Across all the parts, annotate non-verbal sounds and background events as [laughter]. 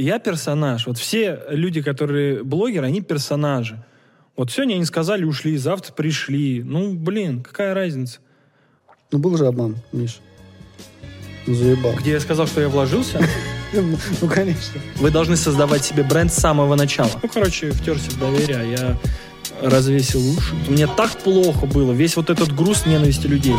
я персонаж. Вот все люди, которые блогеры, они персонажи. Вот сегодня они сказали, ушли, завтра пришли. Ну, блин, какая разница? Ну, был же обман, Миш. Ну, заебал. Где я сказал, что я вложился? [laughs] Ну, конечно. Вы должны создавать себе бренд с самого начала. Ну, короче, втерся в доверие, а я развесил уши. Мне так плохо было, весь вот этот груз ненависти людей.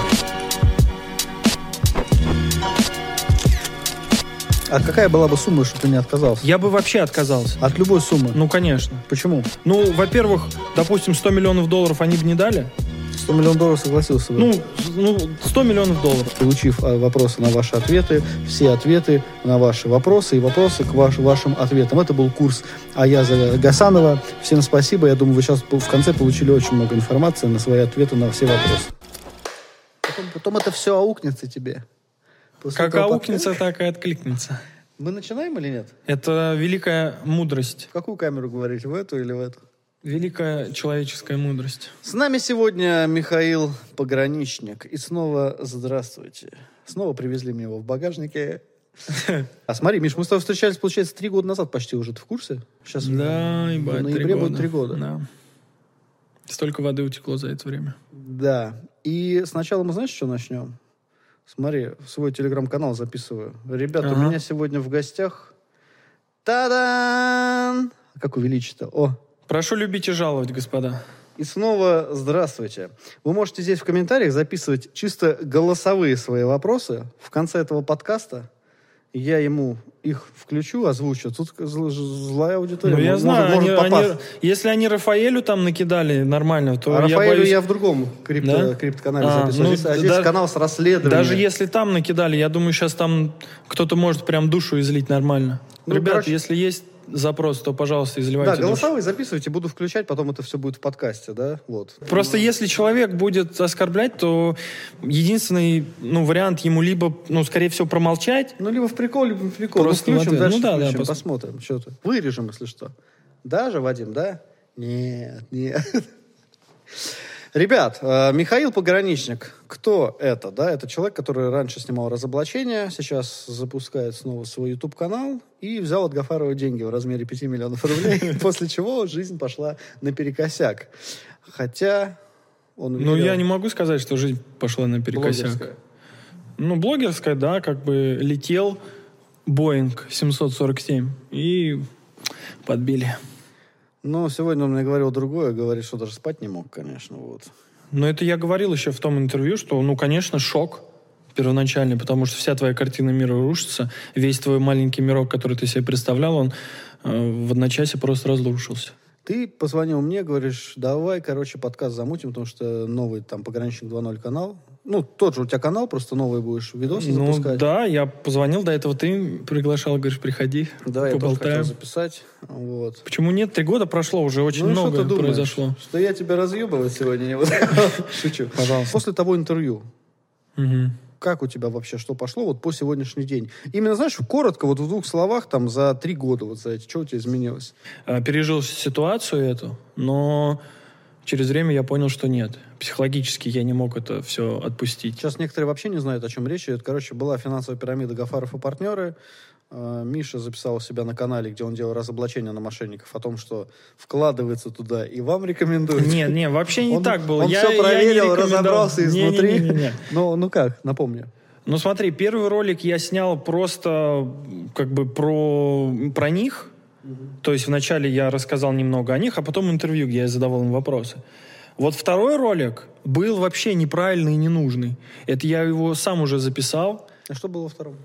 А какая была бы сумма, что ты не отказался? Я бы вообще отказался. От любой суммы? Ну, конечно. Почему? Ну, во-первых, допустим, 100 миллионов долларов они бы не дали. 100 миллионов долларов согласился бы? Ну, ну 100 миллионов долларов. Получив а, вопросы на ваши ответы, все ответы на ваши вопросы и вопросы к ваш, вашим ответам. Это был курс Аяза Гасанова. Всем спасибо. Я думаю, вы сейчас в конце получили очень много информации на свои ответы на все вопросы. Потом, потом это все аукнется тебе. После как аукнется, так и откликнется. Мы начинаем или нет? Это великая мудрость. В какую камеру говорить, в эту или в эту? Великая человеческая мудрость. С нами сегодня Михаил Пограничник. И снова здравствуйте. Снова привезли мне его в багажнике. А смотри, Миш, мы с тобой встречались, получается, три года назад почти уже. Ты в курсе? Сейчас да, ебать, в ноябре будет три года. Да. Столько воды утекло за это время. Да. И сначала мы, знаешь, что начнем? Смотри, в свой телеграм-канал записываю. Ребята, ага. у меня сегодня в гостях... Та-дан! Как увеличить-то? О! Прошу любить и жаловать, господа. И снова здравствуйте. Вы можете здесь в комментариях записывать чисто голосовые свои вопросы. В конце этого подкаста я ему их включу, озвучу. Тут злая аудитория. Ну, я может, знаю, может, они, они, если они Рафаэлю там накидали нормально, то а я Рафаэлю боюсь... я в другом крипто, да? криптоканале а, записываю. Ну, а здесь да, канал с расследованием. Даже если там накидали, я думаю, сейчас там кто-то может прям душу излить нормально. Ну, Ребята, короче, если есть запрос, то, пожалуйста, изливайте. Да, голосовые душу. записывайте, буду включать, потом это все будет в подкасте, да, вот. Просто ну. если человек будет оскорблять, то единственный, ну, вариант ему либо, ну, скорее всего, промолчать. Ну, либо в прикол, либо в прикол. Просто ну, включим, дальше ну, да, включим, да, посмотрим, что-то. Вырежем, если что. Даже, Вадим, да? Нет, нет. [laughs] Ребят, э, Михаил Пограничник, кто это? Да, это человек, который раньше снимал разоблачения, сейчас запускает снова свой YouTube-канал и взял от Гафарова деньги в размере 5 миллионов рублей, [laughs] после чего жизнь пошла наперекосяк. Хотя он... Ну, я не могу сказать, что жизнь пошла наперекосяк. Ну, блогерская, да, как бы летел Боинг 747 и подбили. Но сегодня он мне говорил другое, говорит, что даже спать не мог, конечно, вот. Но это я говорил еще в том интервью, что, ну, конечно, шок первоначальный, потому что вся твоя картина мира рушится, весь твой маленький мирок, который ты себе представлял, он э, в одночасье просто разрушился. Ты позвонил мне, говоришь, давай, короче, подкаст замутим, потому что новый там пограничник 2.0 канал, ну, тот же у тебя канал, просто новый будешь видосы ну, запускать. да, я позвонил, до этого ты приглашал, говоришь, приходи, Да, поболтаем. я тоже хотел записать. Вот. Почему нет? Три года прошло, уже очень ну, много что произошло. Что я тебя разъебывать сегодня не буду? [laughs] Шучу. Пожалуйста. После того интервью, как у тебя вообще, что пошло вот по сегодняшний день? Именно, знаешь, коротко, вот в двух словах, там, за три года, вот за эти, что у тебя изменилось? А, пережил ситуацию эту, но через время я понял, что нет. Психологически я не мог это все отпустить. Сейчас некоторые вообще не знают, о чем речь идет. Короче, была финансовая пирамида Гафаров и партнеры. А, Миша записал у себя на канале, где он делал разоблачение на мошенников, о том, что вкладывается туда, и вам рекомендуют. Не, не, вообще не он, так было. Он я, все проверил, разобрался изнутри. Не, не, не, не. Ну, ну как, напомню. Ну смотри, первый ролик я снял просто как бы про, про них, то есть вначале я рассказал немного о них, а потом интервью, где я задавал им вопросы. Вот второй ролик был вообще неправильный и ненужный. Это я его сам уже записал. А что было во втором?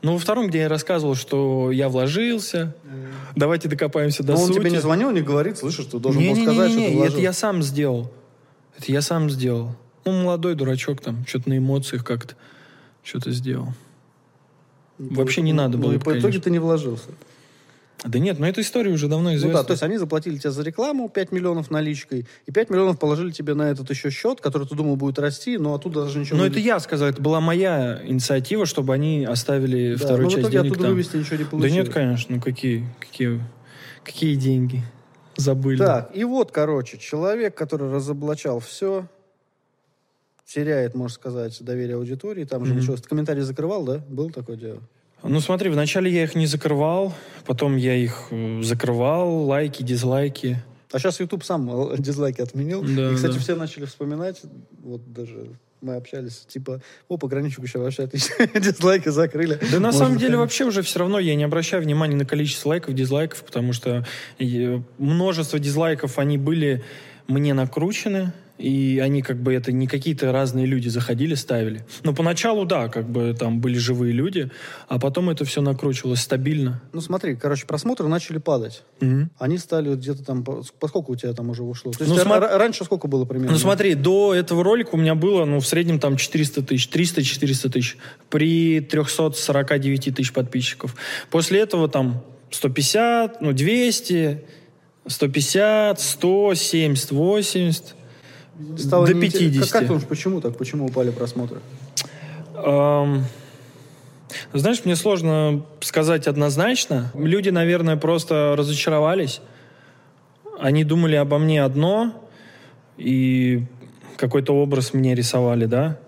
Ну, во втором, где я рассказывал, что я вложился, mm. давайте докопаемся до Но сути. он тебе не звонил, не говорит, слышишь, ты должен не, был не, сказать, не, не, не, что ты Это я сам сделал. Это я сам сделал. Ну, молодой дурачок там, что-то на эмоциях как-то что-то сделал. Ну, Вообще не надо было. Ну, и по итоге ты не вложился. Да нет, но эта история уже давно известна. Ну да, то есть они заплатили тебе за рекламу 5 миллионов наличкой, и 5 миллионов положили тебе на этот еще счет, который ты думал будет расти, но оттуда даже ничего но не... Но это я сказал, это была моя инициатива, чтобы они оставили да, вторую но часть в итоге денег оттуда там. вывести ничего не получилось. Да нет, конечно, ну какие, какие, какие деньги? Забыли. Так, и вот, короче, человек, который разоблачал все, теряет, можно сказать, доверие аудитории, там mm-hmm. же ничего... Комментарий закрывал, да? Был такое дело? Ну смотри, вначале я их не закрывал, потом я их э, закрывал, лайки, дизлайки. А сейчас YouTube сам э, дизлайки отменил. Да, и, кстати, да. все начали вспоминать, вот даже мы общались, типа, о, пограничник еще вообще отлично, [laughs] дизлайки закрыли. Да на Можно самом деле там- вообще уже все равно я не обращаю внимания на количество лайков, дизлайков, потому что э, множество дизлайков, они были мне накручены, и они как бы это не какие-то разные люди заходили, ставили. Но поначалу, да, как бы там были живые люди, а потом это все накручивалось стабильно. Ну смотри, короче, просмотры начали падать. Мгм. Они стали где-то там, по, по сколько у тебя там уже ушло? То есть Ну, ра- раньше сколько было примерно? Ну смотри, до этого ролика у меня было, ну, в среднем там 400 тысяч, 300-400 тысяч при 349 тысяч подписчиков. После этого там 150, ну, 200, 150, 100, 70, 80. Стало до неинтересно. 50. Как, как думаешь, почему так? Почему упали просмотры? Эм, Знаешь, мне сложно сказать однозначно. Люди, наверное, просто разочаровались. Они думали обо мне одно, и какой-то образ мне рисовали, да?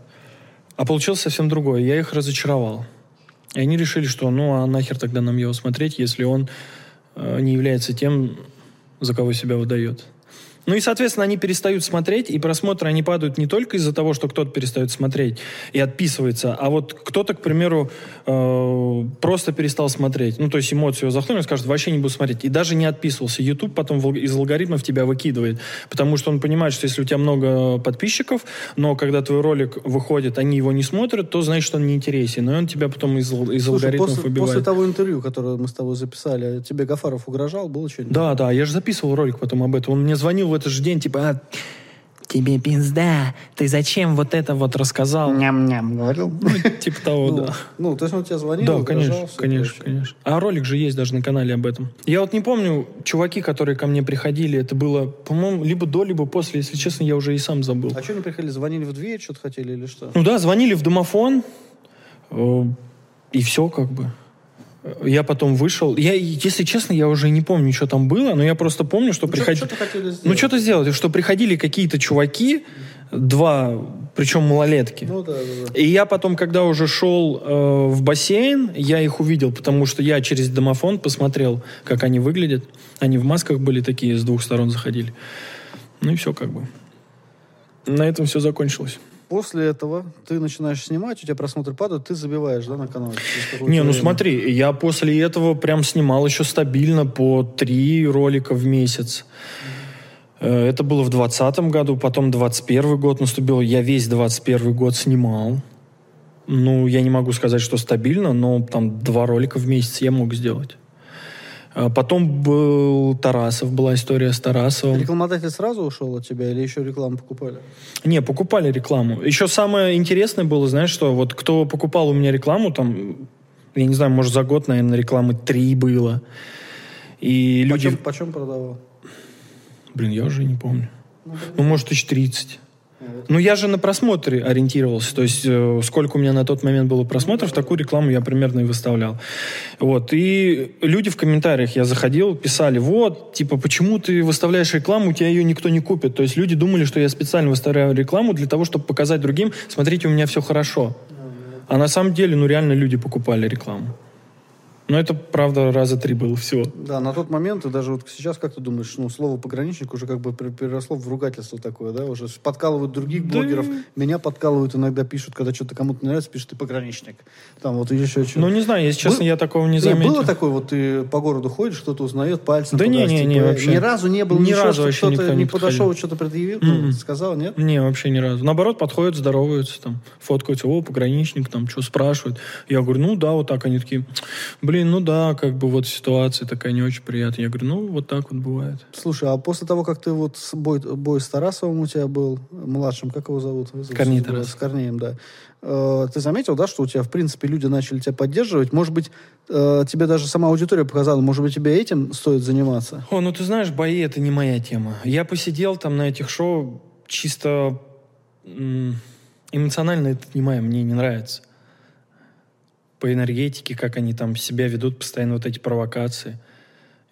А получилось совсем другое. Я их разочаровал. И они решили, что ну а нахер тогда нам его смотреть, если он э, не является тем, за кого себя выдает. Ну и, соответственно, они перестают смотреть, и просмотры, они падают не только из-за того, что кто-то перестает смотреть и отписывается, а вот кто-то, к примеру, э, просто перестал смотреть. Ну, то есть эмоцию его захлынули, скажет, вообще не буду смотреть. И даже не отписывался. YouTube потом из алгоритмов тебя выкидывает, потому что он понимает, что если у тебя много подписчиков, но когда твой ролик выходит, они его не смотрят, то значит, он не интересен. И он тебя потом из, из Слушай, алгоритмов после, выбивает. после того интервью, которое мы с тобой записали, тебе Гафаров угрожал, было что-нибудь? Да, да, я же записывал ролик потом об этом. Он мне звонил в этот же день, типа, «А, тебе пизда, ты зачем вот это вот рассказал? Ням-ням, говорил. Типа того, Ну, да. ну, то есть он тебе звонил, Да, конечно, конечно, конечно. А ролик же есть даже на канале об этом. Я вот не помню, чуваки, которые ко мне приходили, это было, по-моему, либо до, либо после, если честно, я уже и сам забыл. А что они приходили, звонили в дверь, что-то хотели или что? Ну да, звонили в домофон, э, и все как бы. Я потом вышел. Я, если честно, я уже не помню, что там было, но я просто помню, что Ну, приходили... Ну, что-то сделать, что приходили какие-то чуваки, два, причем малолетки. Ну, да, да, да. И я потом, когда уже шел э, в бассейн, я их увидел, потому что я через домофон посмотрел, как они выглядят. Они в масках были такие, с двух сторон заходили. Ну и все как бы. На этом все закончилось. После этого ты начинаешь снимать, у тебя просмотры падают, ты забиваешь, да, на канал? через какое-то Не, ну время. смотри, я после этого прям снимал еще стабильно по три ролика в месяц. Э, Это было в двадцатом году, потом 21 год наступил. Я весь 21 год снимал. Ну, я не могу сказать, что стабильно, но там два ролика в месяц я мог сделать. А Потом был Тарасов, была история с Тарасовым. Рекламодатель сразу ушел от тебя или еще рекламу покупали? Не, покупали рекламу. Еще самое интересное было, знаешь, что вот кто покупал у меня рекламу, там, я не знаю, может, за год, наверное, рекламы три было. И люди... Почем, почем продавал? Блин, я уже не помню. Ну, может, тысяч тридцать. Ну, я же на просмотры ориентировался. То есть, э, сколько у меня на тот момент было просмотров, такую рекламу я примерно и выставлял. Вот. И люди в комментариях, я заходил, писали, вот, типа, почему ты выставляешь рекламу, у тебя ее никто не купит. То есть, люди думали, что я специально выставляю рекламу для того, чтобы показать другим, смотрите, у меня все хорошо. А на самом деле, ну, реально люди покупали рекламу. Но это, правда, раза три было всего. Да, на тот момент, и даже вот сейчас, как ты думаешь, ну, слово пограничник уже как бы пер- переросло в ругательство такое, да, уже подкалывают других Да. блогеров, меня подкалывают, иногда пишут, когда что-то кому-то нравится, пишут, ты пограничник. Там вот или еще что Ну, не знаю, если честно, Был- я такого не Не, заметил. было такое, вот ты по городу ходишь, кто-то узнает, пальцем Да не, не, не, типа, вообще. Ни разу не было Ни ничего, разу что вообще кто-то никто не не подошел, что-то предъявил, ну, Мгм. сказал, нет? Не, вообще ни разу. Наоборот, подходят, здороваются, там, фоткаются, о, пограничник, там, что спрашивают. Я говорю, ну да, вот так. Они такие, блин, ну да, как бы вот ситуация такая не очень приятная. Я говорю, ну вот так вот бывает. Слушай, а после того, как ты вот с бой, бой с Тарасовым у тебя был, младшим, как его зовут? Корней с- Тарасов. С Корнеем, да. Э, ты заметил, да, что у тебя, в принципе, люди начали тебя поддерживать? Может быть, э, тебе даже сама аудитория показала, может быть, тебе этим стоит заниматься? О, ну ты знаешь, бои это не моя тема. Я посидел там на этих шоу чисто эмоционально это не моя, мне не нравится. По энергетике, как они там себя ведут, постоянно вот эти провокации.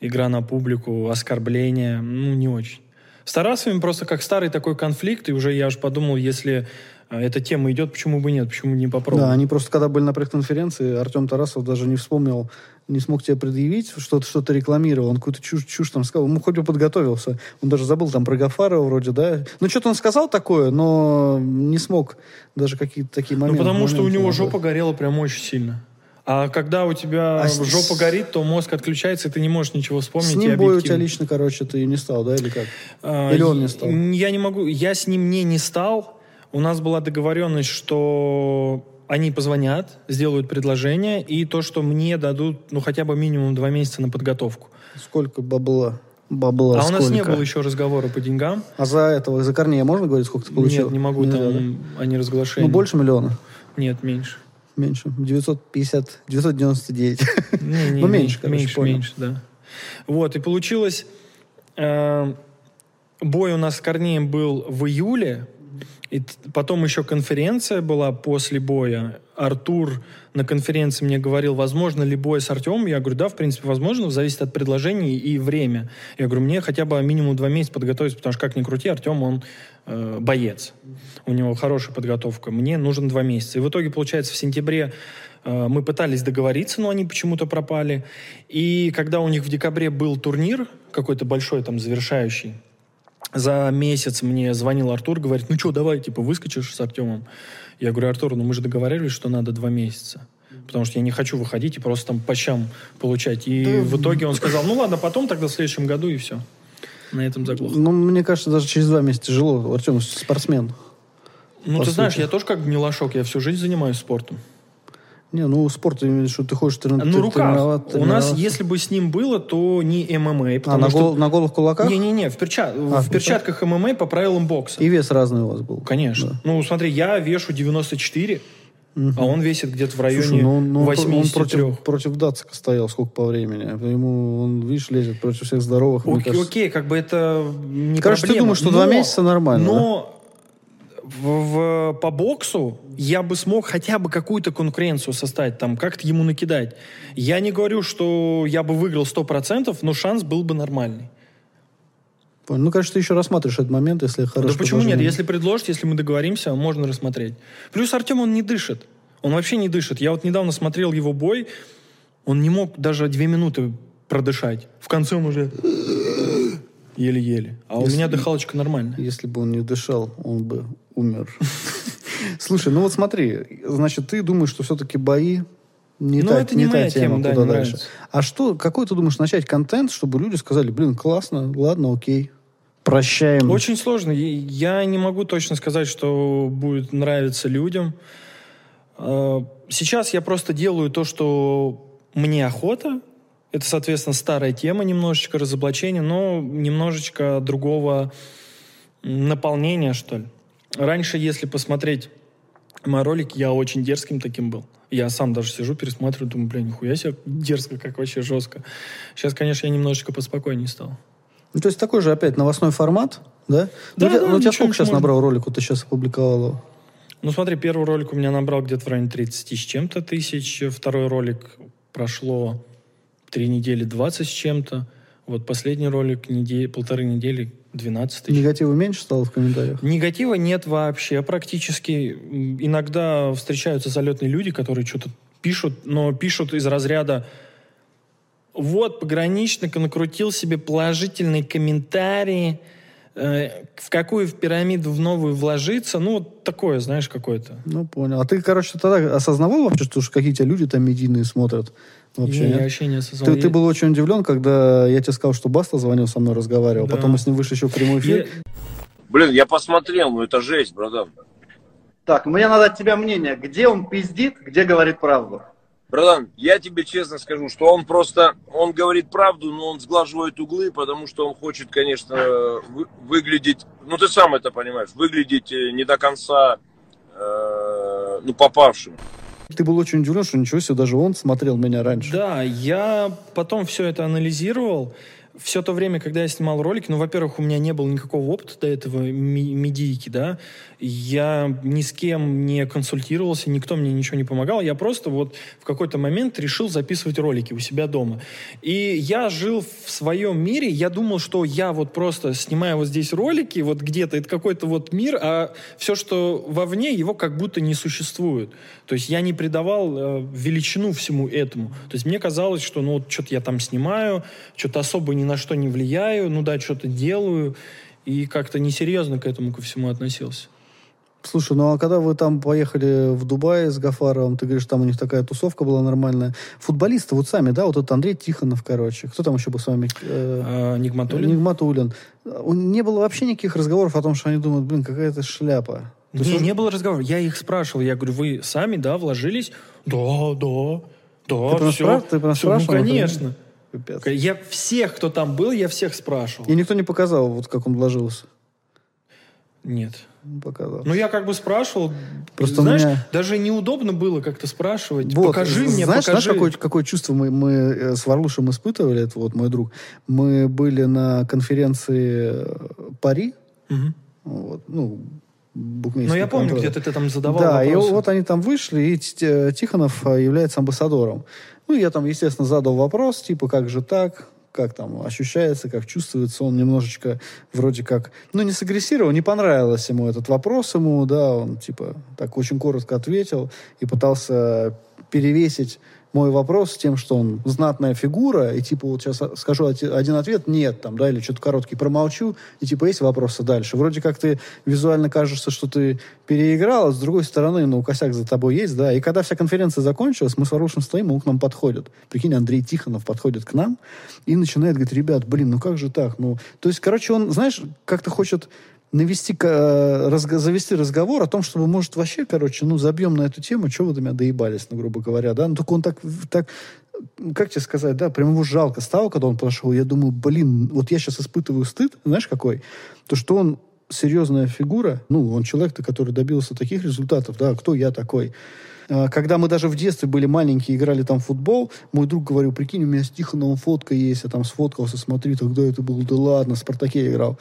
Игра на публику, оскорбления, ну, не очень. С Тарасовым просто как старый такой конфликт, и уже я уж подумал, если а, эта тема идет, почему бы нет, почему не попробовать. Да, они просто, когда были на пресс-конференции, Артем Тарасов даже не вспомнил, не смог тебе предъявить, что-то что рекламировал, он какую-то чушь, чушь там сказал, ну, хоть бы подготовился. Он даже забыл там про Гафарова вроде, да. Ну, что-то он сказал такое, но не смог даже какие-то такие моменты. Ну, потому моменты, что у него жопа горела прям очень сильно. А когда у тебя А с- жопа горит, то мозг отключается, и ты не можешь ничего вспомнить. С ним бой у тебя лично, короче, ты не стал, да, или как? А, Или он не стал? Я не могу, я с ним не, не стал. У нас была договоренность, что они позвонят, сделают предложение, и то, что мне дадут, ну, хотя бы минимум два месяца на подготовку. Сколько бабла? Бабла а у нас не сколько? было еще разговора по деньгам. А за этого, за Корнея можно говорить, сколько ты получил? Нет, не могу, да? там они разглашения. Ну, больше миллиона? Нет, меньше. Меньше. 950, 999. Не, не, Ну, не, меньше, короче, меньше, понял. меньше, да. Вот, и получилось, э, бой у нас с Корнеем был в июле, и потом еще конференция была после боя. Артур на конференции мне говорил, возможно ли бой с Артемом. Я говорю, да, в принципе, возможно, зависит от предложений и время. Я говорю, мне хотя бы минимум два месяца подготовиться, потому что, как ни крути, Артем, он э, боец. У него хорошая подготовка. Мне нужен два месяца. И в итоге, получается, в сентябре э, мы пытались договориться, но они почему-то пропали. И когда у них в декабре был турнир, какой-то большой там завершающий, за месяц мне звонил Артур, говорит, ну что, давай, типа, выскочишь с Артемом. Я говорю, Артур, ну мы же договаривались, что надо два месяца. Потому что я не хочу выходить и просто там по щам получать. И в итоге он сказал, ну ладно, потом тогда в следующем году и все. На этом заглох. Ну, мне кажется, даже через два месяца тяжело. Артем спортсмен. Ну, ты знаешь, сути. я тоже как гнилошок, я всю жизнь занимаюсь спортом. Не, ну, спорт, виду, ты хочешь трени- На руках. тренировать- У нас, если бы с ним было, то не ММА. А, на, что... гол- на голых кулаках? Не-не-не, в, перча- А, в перчатках ММА по правилам бокса. И вес разный у вас был. Конечно. Да. Ну, смотри, я вешу 94, а он весит где-то в районе Слушай, ну, он- ну, он, 83. против, против Дацика стоял сколько по времени. Ему, он, видишь, лезет против всех здоровых. Окей, окей, как бы это не Короче, ты проблема. думаешь, что два месяца нормально, Но в, в- по боксу я бы смог хотя бы какую-то конкуренцию составить, там, как-то ему накидать. Я не говорю, что я бы выиграл 100%, но шанс был бы нормальный. Понял. Ну, конечно, ты еще рассматриваешь этот момент, если хорошо. да почему нет? Если предложить, если мы договоримся, можно рассмотреть. Плюс Артем, он не дышит. Он вообще не дышит. Я вот недавно смотрел его бой, он не мог даже две минуты продышать. В конце он уже еле-еле. А у Если- меня дыхалочка нормальная. Если бы он не дышал, он бы умер. [laughs] Слушай, ну вот смотри, значит, ты думаешь, что все-таки бои не Ну, та, это не та моя тема, тема, да, куда не дальше. нравится. А что, какой ты думаешь начать контент, чтобы люди сказали, блин, классно, ладно, окей, прощаем. Очень сложно. Я не могу точно сказать, что будет нравиться людям. Э, Сейчас я просто делаю то, что мне охота. Это, соответственно, старая тема, немножечко разоблачения, но немножечко другого наполнения, что ли. Раньше, если посмотреть мой ролик, я очень дерзким таким был. Я сам даже сижу, пересматриваю, думаю, блин, нихуя себе дерзко, как вообще жестко. Сейчас, конечно, я немножечко поспокойнее стал. Ну, то есть такой же опять новостной формат, да? Да, ну, у тебя, да, ну, у тебя сколько сейчас можно. набрал роликов, ты сейчас опубликовал его? Ну, смотри, первый ролик у меня набрал где-то в районе 30 с чем-то тысяч. Второй ролик прошло три недели 20 с чем-то. Вот последний ролик неде- полторы недели 12 тысяч. Негатива меньше стало в комментариях? Негатива нет вообще практически. Иногда встречаются залетные люди, которые что-то пишут, но пишут из разряда вот, пограничник накрутил себе положительные комментарии, э, в какую в пирамиду в новую вложиться. Ну, вот такое, знаешь, какое-то. Ну, понял. А ты, короче, тогда осознавал вообще, что уж какие тебя люди там медийные смотрят? Вообще, Не, нет? я вообще не осознал. Ты, ты был очень удивлен, когда я тебе сказал, что Баста звонил со мной, разговаривал. Да. Потом мы с ним вышли еще в прямой эфир. Я- Блин, я посмотрел, ну это жесть, братан. Так, мне надо от тебя мнение. Где он пиздит, где говорит правду? Братан, я тебе честно скажу, что он просто, он говорит правду, но он сглаживает углы, потому что он хочет, конечно, вы- выглядеть, ну ты сам это понимаешь, выглядеть э, не до конца, э, ну, попавшим. Ты был очень удивлен, что ничего себе, даже он смотрел меня раньше. Да, я потом все это анализировал. Все то время, когда я снимал ролики, ну, во-первых, у меня не было никакого опыта до этого ми- медийки, да, я ни с кем не консультировался, никто мне ничего не помогал, я просто вот в какой-то момент решил записывать ролики у себя дома. И я жил в своем мире. Я думал, что я вот просто снимаю вот здесь ролики, вот где-то, это какой-то вот мир, а все, что вовне, его как будто не существует. То есть я не придавал э, величину всему этому. То есть мне казалось, что ну вот что-то я там снимаю, что-то особо ни на что не влияю, ну да, что-то делаю, и как-то несерьезно к этому ко всему относился. Слушай, ну а когда вы там поехали в Дубай с Гафаровым, ты говоришь, там у них такая тусовка была нормальная. Футболисты вот сами, да, вот этот Андрей Тихонов, короче. Кто там еще был с вами? Э, А, Нигматуллин? Нигматуллин. Не было вообще никаких разговоров о том, что они думают, блин, какая-то шляпа. То есть Не, он- не было разговора. Я их спрашивал. Я говорю, вы сами, да, вложились? Да, да. Да, Ты все. спра- ты Всё, Ну, конечно. Пипец. Я всех, кто там был, я всех спрашивал. И никто не показал, вот как он вложился. Нет. Не показал. Ну, я как бы спрашивал. Просто знаешь, меня- даже неудобно было как-то спрашивать. Вот, покажи мне, знаешь, покажи. знаешь, какое, какое чувство мы, мы э, с Варлушем испытывали, это вот мой друг. Мы были на конференции э, Пари, Мгм. вот, ну, Ну, букмекерский я помню, где-то ты там задавал Да, и вопросы. вот они там вышли, и Т- Тихонов э, является амбассадором. Ну, я там, естественно, задал вопрос, типа, как же так, как там ощущается, как чувствуется. Он немножечко вроде как, ну, не сагрессировал, не понравилось ему этот вопрос ему, да, он, типа, так очень коротко ответил и пытался перевесить мой вопрос с тем, что он знатная фигура, и типа вот сейчас скажу один ответ, нет, там, да, или что-то короткий промолчу, и типа есть вопросы дальше. Вроде как ты визуально кажется, что ты переиграл, а с другой стороны, ну, косяк за тобой есть, да. И когда вся конференция закончилась, мы с Варушем стоим, и он к нам подходит. Прикинь, Андрей Тихонов подходит к нам и начинает говорить, ребят, блин, ну как же так? Ну, то есть, короче, он, знаешь, как-то хочет навести, э, завести разговор о том, чтобы, может, вообще, короче, ну, забьем на эту тему, что вы до меня доебались, ну, грубо говоря, да, ну, только он так, так, как тебе сказать, да, прям его жалко стало, когда он подошел, я думаю, блин, вот я сейчас испытываю стыд, знаешь, какой? То, что он серьезная фигура, ну, он человек-то, который добился таких результатов, да, кто я такой? А, Когда мы даже в детстве были маленькие, играли там в футбол, мой друг говорил, прикинь, у меня с Тихоновым фотка есть, я там сфоткался, смотри, тогда это был, да ладно, в «Спартаке» играл.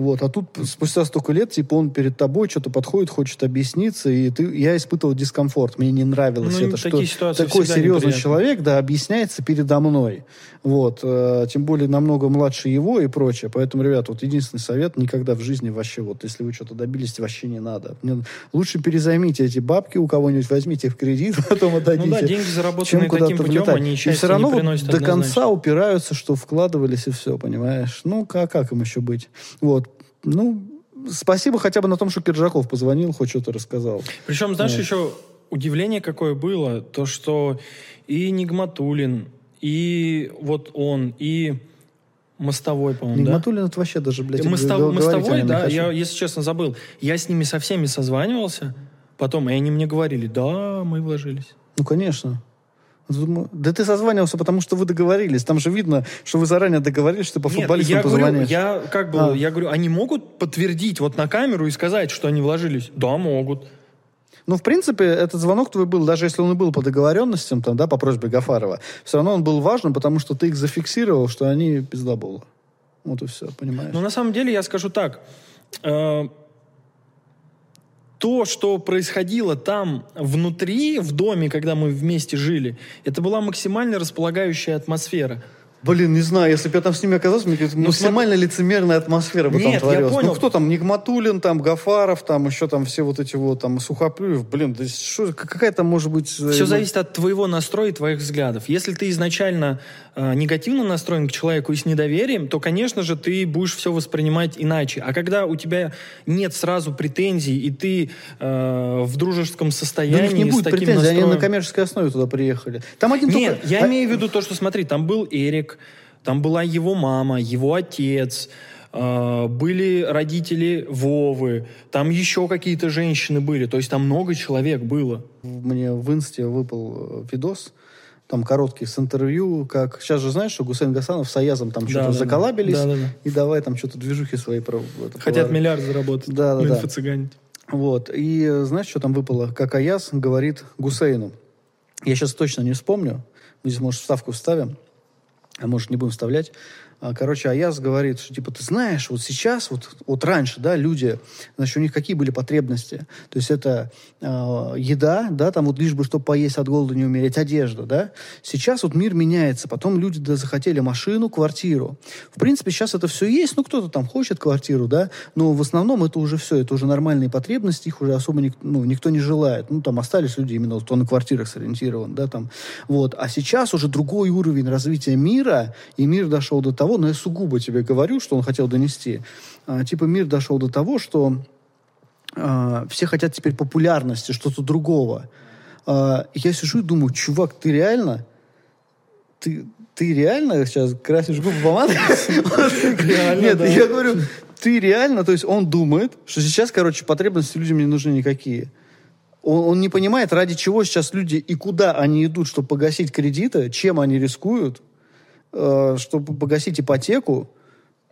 Вот, а тут спустя столько лет, типа, он перед тобой что-то подходит, хочет объясниться, и ты, я испытывал дискомфорт, мне не нравилось Ну, это, что такой серьезный неприятны. человек, да, объясняется передо мной. Вот, э, тем более намного младше его и прочее. Поэтому, ребят, вот единственный совет, никогда в жизни вообще, вот, если вы что-то добились, вообще не надо. Мне- лучше перезаймите эти бабки у кого-нибудь, возьмите их в кредит, [laughs] потом отдадите. Ну да, деньги, чем заработанные таким куда-то путем, влетать. они И все равно не вот до конца упираются, что вкладывались и все, понимаешь? Ну, как, как им еще быть? Вот. Ну, спасибо хотя бы на том, что Киржаков позвонил, хоть что-то рассказал. Причем, знаешь, Да. еще удивление какое было, то, что и Нигматулин, и вот он, и Мостовой, по-моему, да? Нигматуллин это вообще даже, блядь, Мостов- Мостовой, да, я, если честно, забыл. Я с ними со всеми созванивался, потом, и они мне говорили, да, мы вложились. Ну, конечно. Думаю, Да ты созванивался, потому что вы договорились. Там же видно, что вы заранее договорились, что ты по Нет, футболистам я говорю, позвонишь. я как бы, А. я говорю, они могут подтвердить вот на камеру и сказать, что они вложились? Да, могут. Ну, в принципе, этот звонок твой был, даже если он и был по договоренностям, там, да, по просьбе Гафарова, все равно он был важным, потому что ты их зафиксировал, что они пиздоболы. Вот и все, понимаешь? Но на самом деле я скажу так. э, то, что происходило там внутри, в доме, когда мы вместе жили, это была максимально располагающая атмосфера. Блин, не знаю, если бы я там с ними оказался, мне кажется, максимально лицемерная атмосфера бы Ну, Нет, я там творилась. понял. Ну, кто там, Нигматулин, там, Гафаров, там, еще там все вот эти вот, там, Сухоплюев, блин, да что, какая там может быть... э, Все ну, зависит от твоего настроя и твоих взглядов. Если ты изначально э, негативно настроен к человеку и с недоверием, то, конечно же, ты будешь все воспринимать иначе. А когда у тебя нет сразу претензий, и ты э, в дружеском Да у состоянии них не будет претензий, они настроем... на коммерческой основе туда приехали. Там один Нет, только... я а- имею в виду то, что, смотри, там был Эрик, там была его мама, его отец, э, были родители Вовы, там еще какие-то женщины были, то есть там много человек было. Мне в инсте выпал э, видос, там короткий с интервью, как... Сейчас же знаешь, что Гусейн Гасанов с Аязом там что-то Да-да-да. заколабились, Да-да-да. и давай там что-то движухи свои... про- это Хотят положить. миллиард заработать. Да, да, да. Вот. И э, знаешь, что там выпало? Как Аяз говорит Гусейну. Я сейчас точно не вспомню. Мы здесь, может, вставку вставим. А может, не будем вставлять. А, Короче, Аяз говорит, что, типа, ты знаешь, вот сейчас, вот, вот раньше, да, люди, значит, у них какие были потребности? То есть это э, еда, да, там вот лишь бы, чтобы поесть от голода не умереть, одежда, да. Сейчас вот мир меняется, потом люди да, захотели машину, квартиру. В принципе, сейчас это все есть, ну, кто-то там хочет квартиру, да, но в основном это уже все, это уже нормальные потребности, их уже особо ник- ну, никто не желает. Ну, там остались люди именно, кто на квартирах сориентирован, да, там. Вот. А сейчас уже другой уровень развития мира, и мир дошел до того, но я сугубо тебе говорю, что он хотел донести. А, типа мир дошел до того, что а, все хотят теперь популярности, что-то другого. А, и я сижу и думаю, чувак, ты реально, ты, ты реально сейчас красишь губы помадой? Нет, я говорю, ты реально, то есть он думает, что сейчас, короче, потребности людям не нужны никакие. Он, он не понимает, ради чего сейчас люди и куда они идут, чтобы погасить кредиты, чем они рискуют, э, чтобы погасить ипотеку.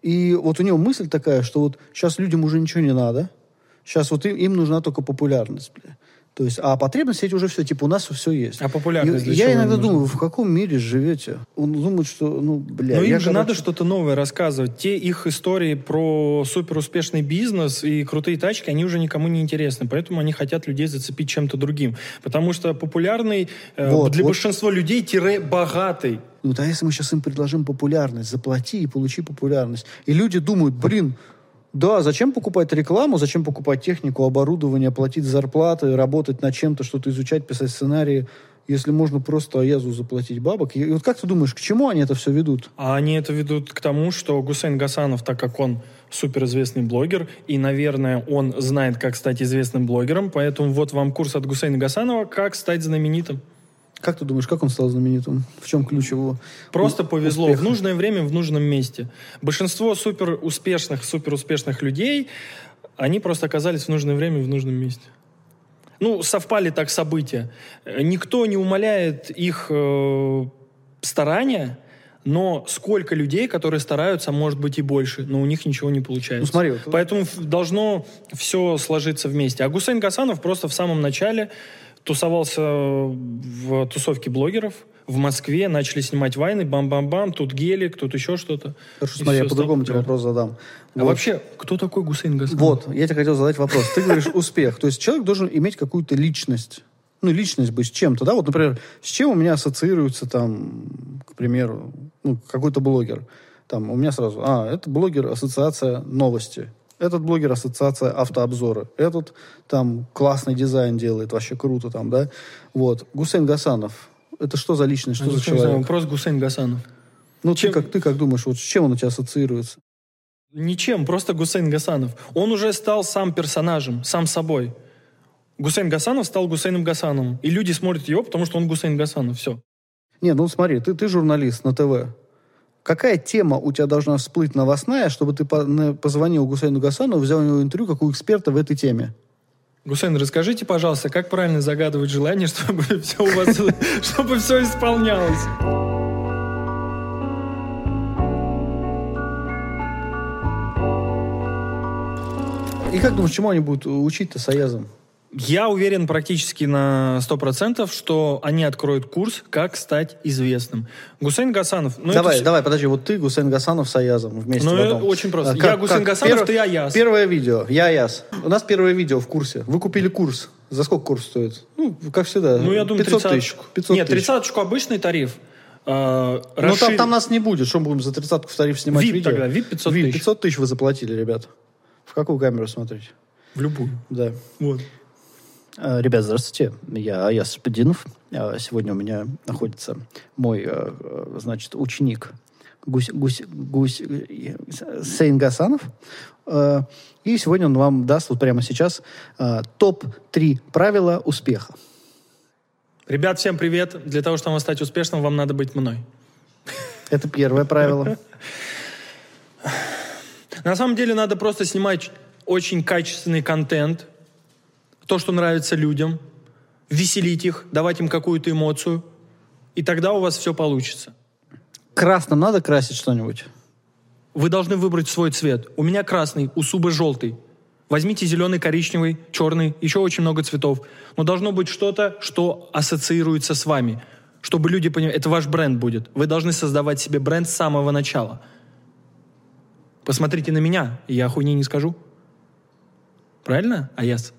И вот у него мысль такая, что вот сейчас людям уже ничего не надо. Сейчас вот им, им нужна только популярность. бля. То есть, а потребности эти уже все, типа, у нас все есть. А популярность И- для Я иногда думаю, в каком мире живете? Он думает, что, ну, бля, Но я, им же надо что-то новое рассказывать. Те их истории про суперуспешный бизнес и крутые тачки, они уже никому не интересны. Поэтому они хотят людей зацепить чем-то другим. Потому что популярный э, Вот, для вот. большинства людей тире богатый. Ну, да если мы сейчас им предложим популярность, заплати и получи популярность. И люди думают, блин, да, зачем покупать рекламу, зачем покупать технику, оборудование, платить зарплаты, работать над чем-то, что-то изучать, писать сценарии, если можно просто Аязу заплатить бабок. И вот как ты думаешь, к чему они это все ведут? А они это ведут к тому, что Гусейн Гасанов, так как он суперизвестный блогер, и, наверное, он знает, как стать известным блогером, поэтому вот вам курс от Гусейна Гасанова «Как стать знаменитым». Как ты думаешь, как он стал знаменитым? В чем ключ его? Просто повезло. успеха? В нужное время, в нужном месте. Большинство супер успешных, супер успешных людей, они просто оказались в нужное время, в нужном месте. Ну, совпали так события. Никто не умаляет их э, старания, но сколько людей, которые стараются, может быть и больше, но у них ничего не получается. Ну, смотри, вот- Поэтому должно все сложиться вместе. А Гусейн Гасанов просто в самом начале тусовался в тусовке блогеров в Москве, начали снимать вайны, бам-бам-бам, тут гелик, тут еще что-то. Хорошо, смотри, я по-другому тебе вопрос задам. А Вот. вообще, кто такой Гусейн Гасанов? Вот, я тебе хотел задать вопрос. Ты говоришь успех. То есть человек должен иметь какую-то личность. Ну, личность быть с чем-то, да? Вот, например, с чем у меня ассоциируется там, к примеру, ну, какой-то блогер. Там у меня сразу, а, это блогер ассоциация новости. Этот блогер ассоциация автообзора. Этот там классный дизайн делает, вообще круто там, да? Вот. Гусейн Гасанов. Это что за личность, что Ну, за не знаю, человек? Просто Гусейн Гасанов. Ну, чем- ты, как, ты как думаешь, вот с чем он у тебя ассоциируется? Ничем, просто Гусейн Гасанов. Он уже стал сам персонажем, сам собой. Гусейн Гасанов стал Гусейном Гасановым. И люди смотрят его, потому что он Гусейн Гасанов. Все. Не, ну смотри, ты, ты журналист на ТВ. Какая тема у тебя должна всплыть новостная, чтобы ты позвонил Гусейну Гасанову, взял у него интервью, как у эксперта в этой теме? Гусейн, расскажите, пожалуйста, как правильно загадывать желание, [laughs] чтобы все у вас, чтобы все исполнялось? И как думаешь, чему они будут учить-то с Аязом? Я уверен практически на 100%, что они откроют курс «Как стать известным». Гусейн Гасанов... ну, давай, это- давай, подожди, вот ты, Гусейн Гасанов с Аязом вместе Ну, это очень просто. А, Я Гусейн Гасанов, ты Аяз. Первое видео, я Аяз. У нас первое видео в курсе. Вы купили курс. За сколько курс стоит? Ну, как всегда. Ну, я думаю, 500 тысяч. тридцаточку. 500 Нет, тысяч. тридцаточку обычный тариф. А, Ну, там, там нас не будет. Что мы будем за тридцатку в тариф снимать VIP видео? тогда, VIP 500 VIP тысяч. 500 тысяч вы заплатили, ребят. В какую камеру смотреть? В любую. Да. Вот. Э, Ребят, здравствуйте. Я Аяс Шпединов. Э, Сегодня у меня находится мой, э, значит, ученик Гусь, Гусь, Гусь, Сейн Гасанов. И сегодня он вам даст вот прямо сейчас э, топ-3 правила успеха. Ребят, всем привет. Для того, чтобы стать успешным, вам надо быть мной. Это первое правило. На самом деле надо просто снимать очень качественный контент, то, что нравится людям, веселить их, давать им какую-то эмоцию, и тогда у вас все получится. Красным надо красить что-нибудь? Вы должны выбрать свой цвет. У меня красный, у Субы желтый. Возьмите зеленый, коричневый, черный, еще очень много цветов. Но должно быть что-то, что ассоциируется с вами. Чтобы люди понимали, это ваш бренд будет. Вы должны создавать себе бренд с самого начала. Посмотрите на меня, я хуйни не скажу. Правильно, Аяс?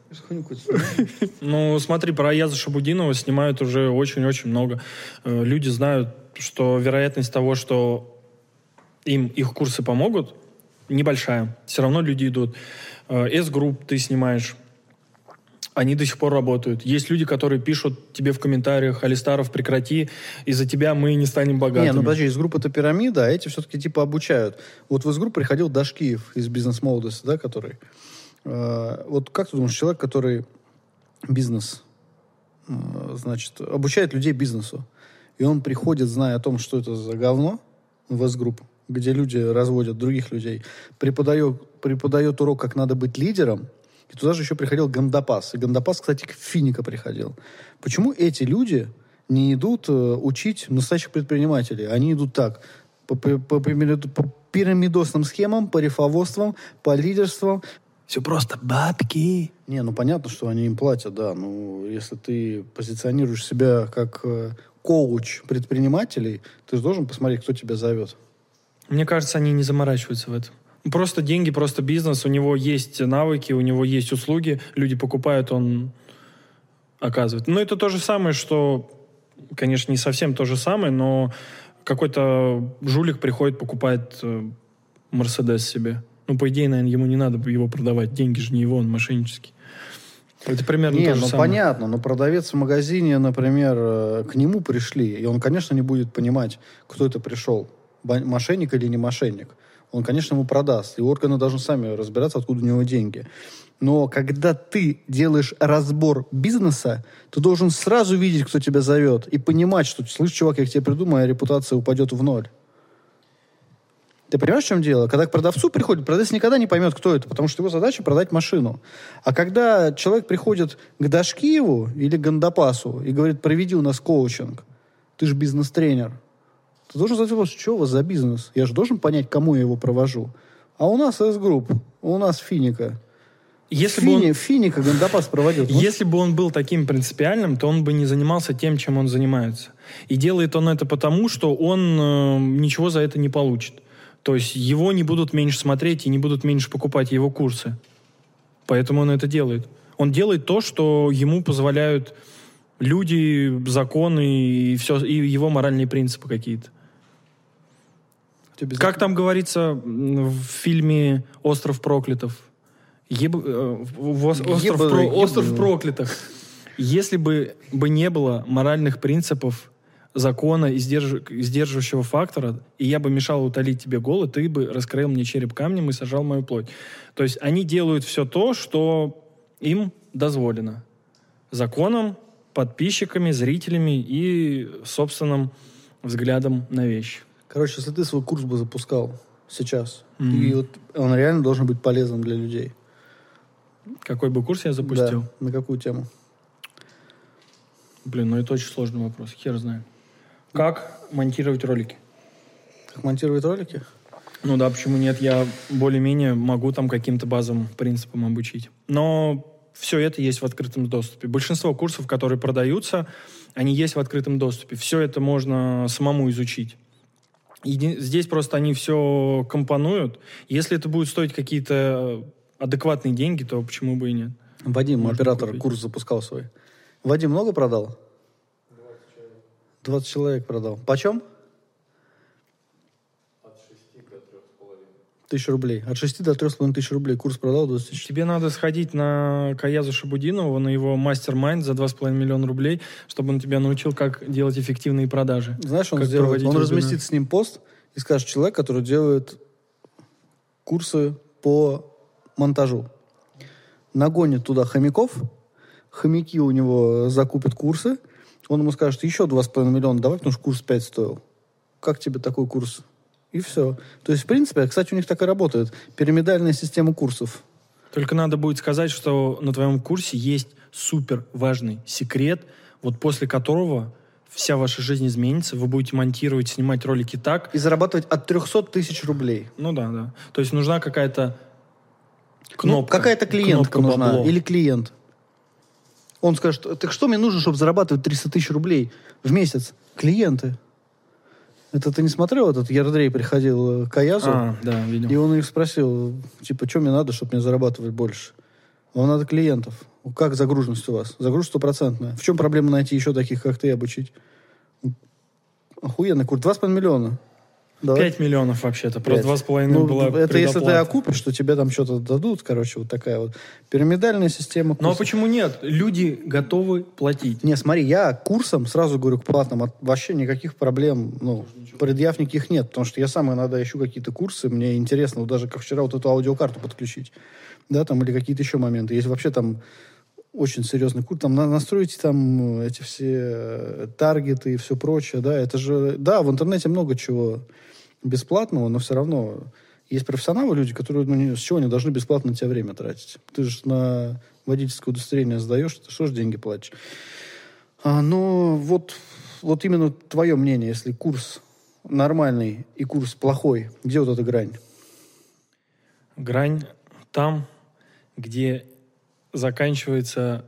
Ну, смотри, про Аяза Шабудинова снимают уже очень-очень много. Э, Люди знают, что вероятность того, что им их курсы помогут, небольшая. Все равно люди идут. Э, S-групп ты снимаешь. Они до сих пор работают. Есть люди, которые пишут тебе в комментариях, Алистаров, прекрати, из-за тебя мы не станем богатыми. Не, ну подожди, из группы это пирамида, а эти все-таки типа обучают. Вот в из группу приходил Дашкиев из бизнес-молодости, да, который... э, вот как ты думаешь, человек, который бизнес, значит, обучает людей бизнесу, и он приходит, зная о том, что это за говно в S-группу, где люди разводят других людей, преподает, преподает урок, как надо быть лидером, и туда же еще приходил Гандапас. И Гандапас, кстати, к Финика приходил. Почему эти люди не идут э, учить настоящих предпринимателей? Они идут так, по, по- по по пирамидосным схемам, по рифоводствам, по лидерствам. Все просто бабки. Не, ну понятно, что они им платят, да. Ну, если ты позиционируешь себя как э, коуч предпринимателей, ты же должен посмотреть, кто тебя зовет. Мне кажется, они не заморачиваются в этом. Просто деньги, просто бизнес. У него есть навыки, у него есть услуги. Люди покупают, он оказывает. Но это то же самое, что, конечно, не совсем то же самое, но какой-то жулик приходит, покупает э, Мерседес себе. Ну, по идее, наверное, ему не надо его продавать. Деньги же не его, он мошеннический. Это примерно Не, то же ну самое. понятно, но продавец в магазине, например, э, к нему пришли, и он, конечно, не будет понимать, кто это пришел, мошенник или не мошенник. Он, конечно, ему продаст, и органы должны сами разбираться, откуда у него деньги. Но когда ты делаешь разбор бизнеса, ты должен сразу видеть, кто тебя зовет, и понимать, что, слышь, чувак, я к тебе приду, моя репутация упадет в ноль. Ты понимаешь, в чем дело? Когда к продавцу приходит, продавец никогда не поймет, кто это, потому что его задача продать машину. А когда человек приходит к Дашкиеву или к Гандапасу и говорит, проведи у нас коучинг, ты же бизнес-тренер, ты должен задать вопрос, что у вас за бизнес? Я же должен понять, кому я его провожу. А у нас S-групп, у нас Финика. Если бы он- Фини- Финика Гандапас проводил. Ну, Если бы он был таким принципиальным, то он бы не занимался тем, чем он занимается. И делает он это потому, что он э, ничего за это не получит. То есть его не будут меньше смотреть и не будут меньше покупать его курсы. Поэтому он это делает. Он делает то, что ему позволяют люди, законы и, все, и его моральные принципы какие-то. Как там говорится в фильме «Остров проклятов»? Еб- э, остров, Ебаный, про- остров проклятых. Если бы, бы не было моральных принципов, закона и сдерж- сдерживающего фактора, и я бы мешал утолить тебе голод, ты бы раскроил мне череп камнем и сажал мою плоть. То есть они делают все то, что им дозволено. Законом, подписчиками, зрителями и собственным взглядом на вещь. Короче, если ты свой курс бы запускал сейчас, Мгм. и вот он реально должен быть полезным для людей. Какой бы курс я запустил? Да. На какую тему? Блин, ну это очень сложный вопрос. Хер знает. Как монтировать ролики? Как монтировать ролики? Ну да, почему нет? Я более-менее могу там каким-то базовым принципам обучить. Но все это есть в открытом доступе. Большинство курсов, которые продаются, они есть в открытом доступе. Все это можно самому изучить. Еди- Здесь просто они все компонуют. Если это будет стоить какие-то адекватные деньги, то почему бы и нет? Вадим, Можно оператор, купить. курс запускал свой. Вадим много продал? 20 человек продал. Почем? Тысяча рублей. От 6 до 3,5 тысяч рублей. Курс продал 20 тысяч. Тебе надо сходить на Каязу Шабудинова, на его мастер-майнд за 2,5 миллиона рублей, чтобы он тебя научил, как делать эффективные продажи. Знаешь, он сделает, он вебинар. разместит с ним пост и скажет человек, который делает курсы по монтажу. Нагонит туда хомяков, хомяки у него закупят курсы, он ему скажет, еще 2,5 миллиона давай, потому что курс 5 стоил. Как тебе такой курс? И все. То есть, в принципе, кстати, у них так и работает. Пирамидальная система курсов. Только надо будет сказать, что на твоем курсе есть супер важный секрет, вот после которого вся ваша жизнь изменится, вы будете монтировать, снимать ролики так. И зарабатывать от 300 тысяч рублей. Ну да, да. То есть нужна какая-то Ну, кнопка. какая-то клиентка кнопка нужна. бабло. Или клиент. Он скажет, так что мне нужно, чтобы зарабатывать 300 тысяч рублей в месяц? Клиенты. Это ты не смотрел, этот Ярдрей приходил к Аязу, А, да, видел. и он их спросил, типа, что мне надо, чтобы мне зарабатывать больше? Вам надо клиентов. Как загруженность у вас? Загруженность стопроцентная. В чем проблема найти еще таких, как ты, и обучить? Охуенный курс. 2,5 миллиона. Давай. 5 миллионов вообще-то. Просто Пять. 2,5 Ну, была это если ты окупишь, то тебе там что-то дадут. Короче, вот такая вот пирамидальная система. Ну а курсов. почему нет? Люди готовы платить. Не, смотри, я курсом, сразу говорю, к платным, от- вообще никаких проблем, ну, предъяв никаких нет, потому что я сам иногда ищу какие-то курсы, мне интересно, вот даже как вчера вот эту аудиокарту подключить, да, там, или какие-то еще моменты. Есть вообще там очень серьезный курс, там на- настроите там эти все э, таргеты и все прочее, да, это же, да, в интернете много чего бесплатного, но все равно есть профессионалы, люди, которые, ну, с чего они должны бесплатно на тебя время тратить? Ты же на водительское удостоверение сдаешь, ты что ж деньги платишь? А, ну, вот, вот именно твое мнение, если курс нормальный и курс плохой, где вот эта грань? Грань там, где заканчивается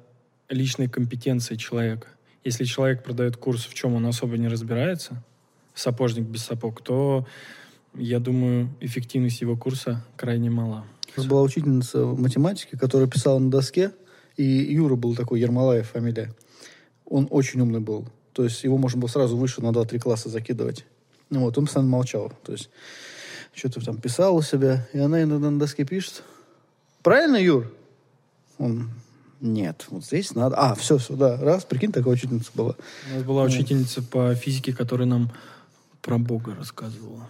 личной компетенцией человека. Если человек продает курс, в чем он особо не разбирается, сапожник без сапог, то, я думаю, эффективность его курса крайне мала. У нас была учительница математики, которая писала на доске, и Юра был такой, Ермолаев фамилия. Он очень умный был. То есть его можно было сразу выше на 2-3 класса закидывать. Ну вот, он постоянно молчал. То есть что-то там писал у себя, и она иногда на доске пишет. Правильно, Юр? Он, нет, вот здесь надо. А, все, все, да. Раз, прикинь, такая учительница была. У нас была учительница по физике, которая нам про Бога рассказывала.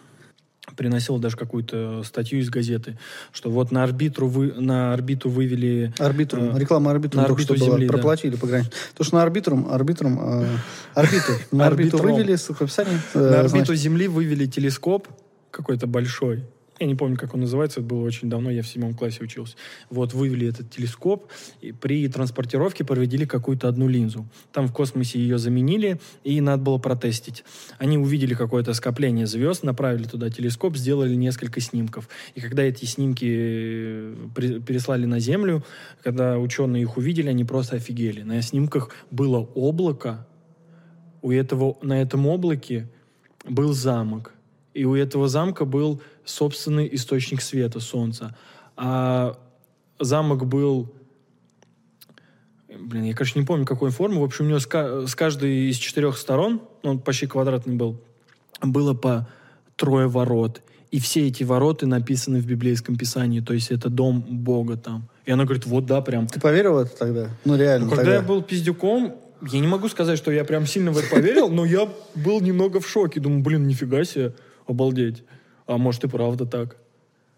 Приносила даже какую-то статью из газеты, что вот на орбиту, вы, на орбиту вывели... Арбитрум. э, Реклама арбитрум на только что орбиту была. Земли, да. Проплатили пограничник. То, что на арбитрум, арбитрум, э, орбиту. На орбиту вывели, э, На орбиту Земли вывели телескоп какой-то большой. Я не помню, как он называется, это было очень давно, я в седьмом классе учился. Вот, вывели этот телескоп, и при транспортировке проведили какую-то одну линзу. Там в космосе ее заменили, и надо было протестить. Они увидели какое-то скопление звезд, направили туда телескоп, сделали несколько снимков. И когда эти снимки э, переслали на Землю, когда ученые их увидели, они просто офигели. На снимках было облако, у этого, на этом облаке был замок. И у этого замка был собственный источник света, солнца. А замок был... Блин, я, конечно, не помню, какой формы. В общем, у него с, ка- с каждой из четырех сторон, он почти квадратный был, было по трое ворот. И все эти вороты написаны в библейском писании. То есть это дом Бога там. И она говорит, вот да, прям. Ты поверил в это тогда? Ну, реально. Ну, когда тогда. я был пиздюком, я не могу сказать, что я прям сильно в это поверил, но я был немного в шоке. Думаю, блин, нифига себе, обалдеть. А может и правда так.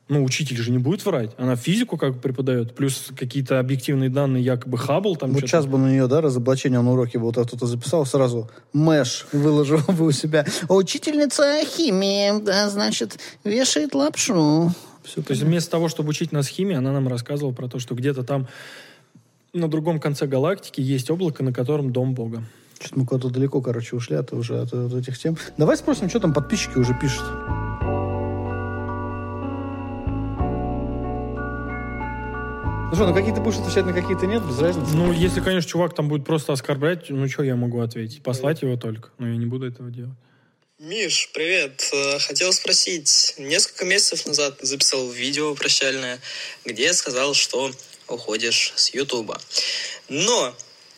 Ну, учитель же не будет врать. Она физику как бы преподает, плюс какие-то объективные данные, якобы Хаббл там Вот сейчас бы на нее, да, разоблачение на уроке вот это кто-то записал, сразу мэш выложил [laughs] бы у себя. Учительница химии, да, значит, вешает лапшу. Все То есть вместо того, чтобы учить нас химии, она нам рассказывала про то, что где-то там на другом конце галактики есть облако, на котором дом Бога. Что-то мы куда-то далеко, короче, ушли от, уже от, от этих тем. Давай спросим, что там подписчики уже пишут. Ну что, ну какие-то будешь отвечать, на какие-то нет, без разницы. Ну, если, конечно, чувак там будет просто оскорблять, ну, что я могу ответить? Послать его только. Но я не буду этого делать. Миш, привет. Э, Хотел спросить. Несколько месяцев назад ты записал видео прощальное, где сказал, что уходишь с Ютуба. Но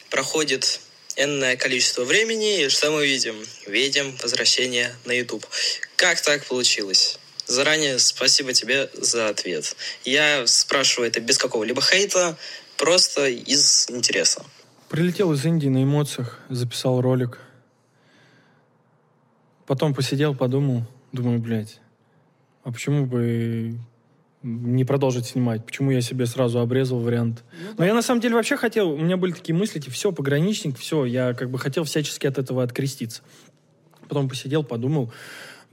проходит энное количество времени, и что мы видим? Видим возвращение на Ютуб. Как так получилось? Заранее спасибо тебе за ответ. Я спрашиваю это без какого-либо хейта, просто из интереса. Прилетел из Индии на эмоциях, записал ролик. Потом посидел, подумал, думаю, блядь, а почему бы не продолжить снимать? Почему я себе сразу обрезал вариант? Но я на самом деле вообще хотел, у меня были такие мысли, типа, все, пограничник, все, я как бы хотел всячески от этого откреститься. Потом посидел, подумал,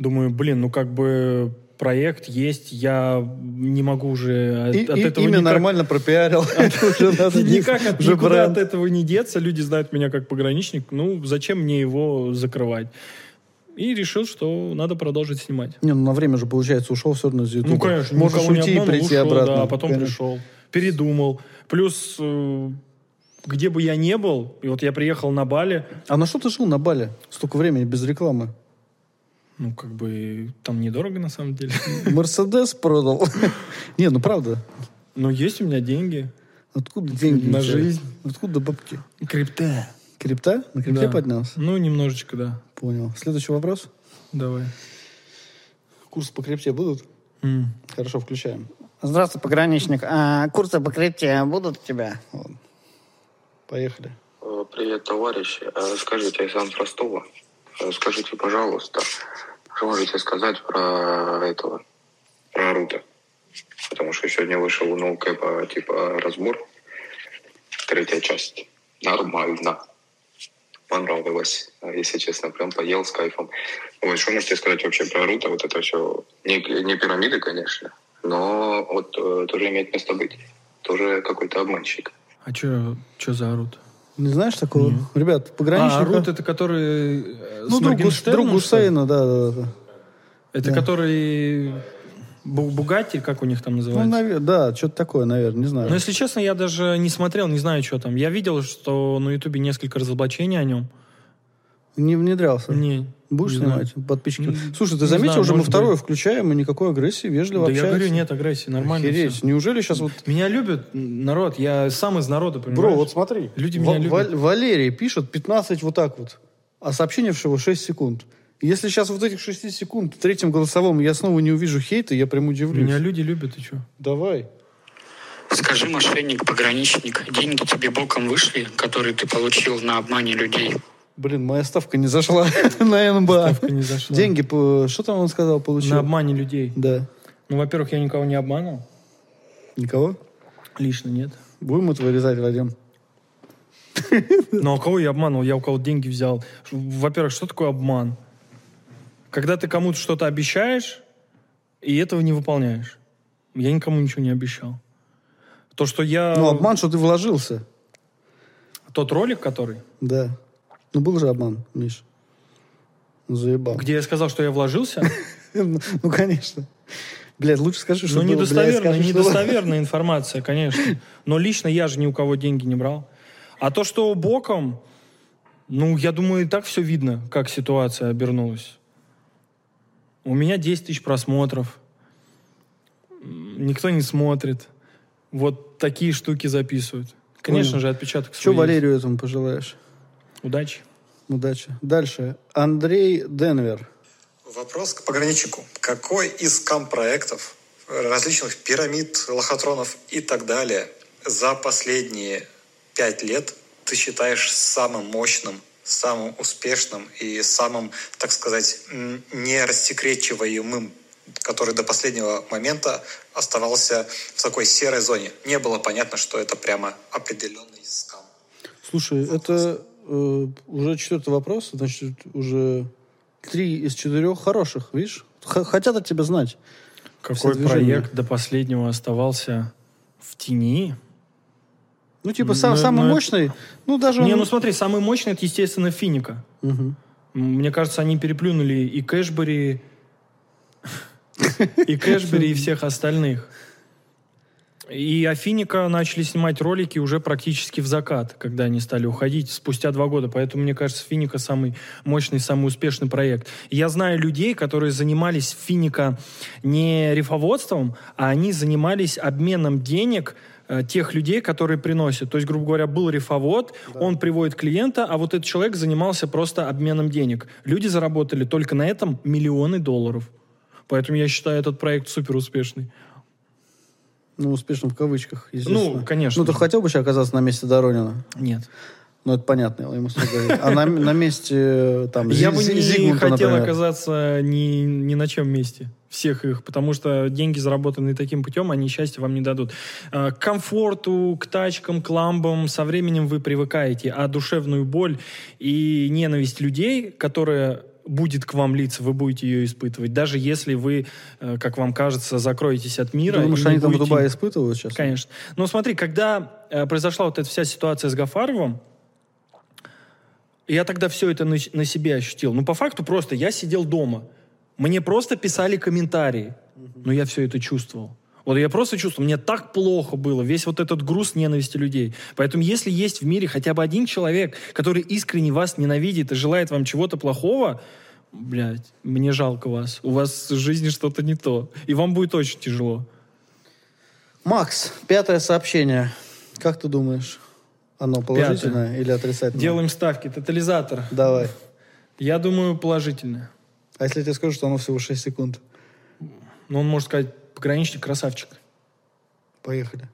думаю, блин, ну как бы проект есть, я не могу уже от, И, от и- этого имя никак- нормально пропиарил. [laughs] [laughs] Никак от, никуда от этого не деться. Люди знают меня как пограничник. Ну, зачем мне его закрывать? И решил, что надо продолжить снимать. Не, ну на время же, получается, ушел все равно из Ютуба. Ну, конечно, Можешь уйти и прийти ушел, обратно. Да, а потом Конечно. пришел. Передумал. Плюс, э, где бы я не был, и вот я приехал на Бали, А на что ты жил на Бали? Столько времени без рекламы. Ну, как бы, там недорого на самом деле. [laughs] Мерседес продал. [laughs] Не, ну правда. Но есть у меня деньги. Откуда деньги? На жизнь. Откуда бабки? Крипта. Крипта? На крипте Да. поднялся? Ну, немножечко, да. Понял. Следующий вопрос. Давай. Курсы по крипте будут? Хорошо, включаем. Здравствуй, пограничник. А курсы покрытия будут у тебя? Поехали. Э, Привет, товарищи. Э, Скажите, Александр Ростова, э, скажите, пожалуйста, что можете сказать про этого, про Рута? Потому что сегодня вышел у ноукэпа типа разбор, третья часть. Нормально. Понравилось, э, если честно, прям поел с кайфом. Вот, что можете сказать вообще про Рута? Вот это все, не, не пирамиды, конечно, но вот э, тоже имеет место быть. Тоже какой-то обманщик. А что за Арут? Не знаешь такого? Ребят, пограничника... А, Арут это который э, Ну, друг, друг? Гусейна, да, да, да. Это Да. который Бу- Бугатти, как у них там Ну, называется? навер- да, что-то такое, наверное, не знаю. Но, если честно, я даже не смотрел, не знаю, что там. Я видел, что на Ютубе несколько разоблачений о нем. Не внедрялся. Не. Будешь не знаю. снимать подписчики? М, Слушай, ты не заметил, знаю, уже мы второе быть. включаем, и никакой агрессии, вежливо Да я общаемся. говорю, нет агрессии, нормально Охереть. всё. Неужели сейчас вот... Меня любят народ, я сам из народа, понимаешь? Бро, вот смотри. Люди меня любят. Валерий пишет 15 вот так вот, а сообщение всего 6 секунд. Если сейчас вот этих 6 секунд в третьем голосовом я снова не увижу хейта, я прям удивлюсь. Меня люди любят, и что? Давай. Скажи, мошенник, пограничник, деньги тебе боком вышли, которые ты получил на обмане людей? Блин, моя ставка не зашла [laughs] на НБА. Ставка не зашла. Деньги, что там он сказал, получил? На обмане людей. Да. Ну, во-первых, я никого не обманул. Никого? Лично нет. Будем это вырезать, Вадим? Ну, а кого я обманул? Я у кого деньги взял. Во-первых, что такое обман? Когда ты кому-то что-то обещаешь, и этого не выполняешь. Я никому ничего не обещал. То, что я... Ну, обман, что ты вложился. Тот ролик, который, Да. Ну, был же обман, Миш. Ну, заебал. где я сказал, что я вложился, [laughs] Ну, конечно. Блядь, лучше скажи, что ну, недостоверная, недостоверная информация, конечно. [laughs] Но лично я же ни у кого деньги не брал. А то, что боком, ну, я думаю, и так все видно, как ситуация обернулась. У меня 10 тысяч просмотров. Никто не смотрит. Вот такие штуки записывают. Конечно Понял. же, отпечаток Что. Валерию этому пожелаешь? Удачи. Удачи. Дальше. Андрей Денвер. Вопрос к пограничнику. Какой из кам-проектов, э, различных пирамид, лохотронов и так далее за последние пять лет ты считаешь самым мощным, самым успешным и самым, так сказать, м, нерассекречиваемым, который до последнего момента оставался в такой серой зоне? Не было понятно, что это прямо определенный скам. Слушай, это э, уже четвертый вопрос, значит, уже три из четырех хороших, видишь? Х- хотят от тебя знать. Какой проект до последнего оставался в тени? Ну, типа, сам, Ну, самый ну, это- мощный, ну, даже Не, он- ну смотри, самый мощный это, естественно, Финика. Мгм. Мне кажется, они переплюнули и Кэшбери, [laughs] и Кэшбери, и всех остальных. И Афиника начали снимать ролики уже практически в закат, когда они стали уходить спустя два года. Поэтому, мне кажется, Финика самый мощный, самый успешный проект. Я знаю людей, которые занимались Финика не рифоводством, а они занимались обменом денег э, тех людей, которые приносят. То есть, грубо говоря, был рифовод, он приводит клиента, а вот этот человек занимался просто обменом денег. Люди заработали только на этом миллионы долларов. Поэтому я считаю этот проект супер успешный. Ну, успешным в кавычках. Ну, конечно. Ну, ты хотел бы сейчас оказаться на месте Доронина? Нет. Ну, это понятно, ему. А на, на месте, э, там, Я Зи- бы не Зигмунда, хотел например. оказаться ни, ни на чем месте всех их, потому что деньги, заработанные таким путем, они счастья вам не дадут. А, К комфорту, к тачкам, к ламбам со временем вы привыкаете, а душевную боль и ненависть людей, которая будет к вам литься, вы будете ее испытывать, даже если вы, э, как вам кажется, закроетесь от мира. Ты думаешь, они там в будете- Дубае испытывают сейчас? Конечно. Но смотри, когда э, произошла вот эта вся ситуация с Гафаровым, я тогда все это на, на себе ощутил. Ну, по факту просто я сидел дома. Мне просто писали комментарии. Но я все это чувствовал. Вот я просто чувствую, мне так плохо было, весь вот этот груз ненависти людей. Поэтому если есть в мире хотя бы один человек, который искренне вас ненавидит и желает вам чего-то плохого, блядь, мне жалко вас. У вас в жизни что-то не то. И вам будет очень тяжело. Макс, пятое сообщение. Как ты думаешь? Оно положительное или отрицательное? Делаем ставки. Тотализатор. Давай. Я думаю, положительное. А если я тебе скажу, что оно всего 6 секунд? Ну, он может сказать, пограничник красавчик. Поехали.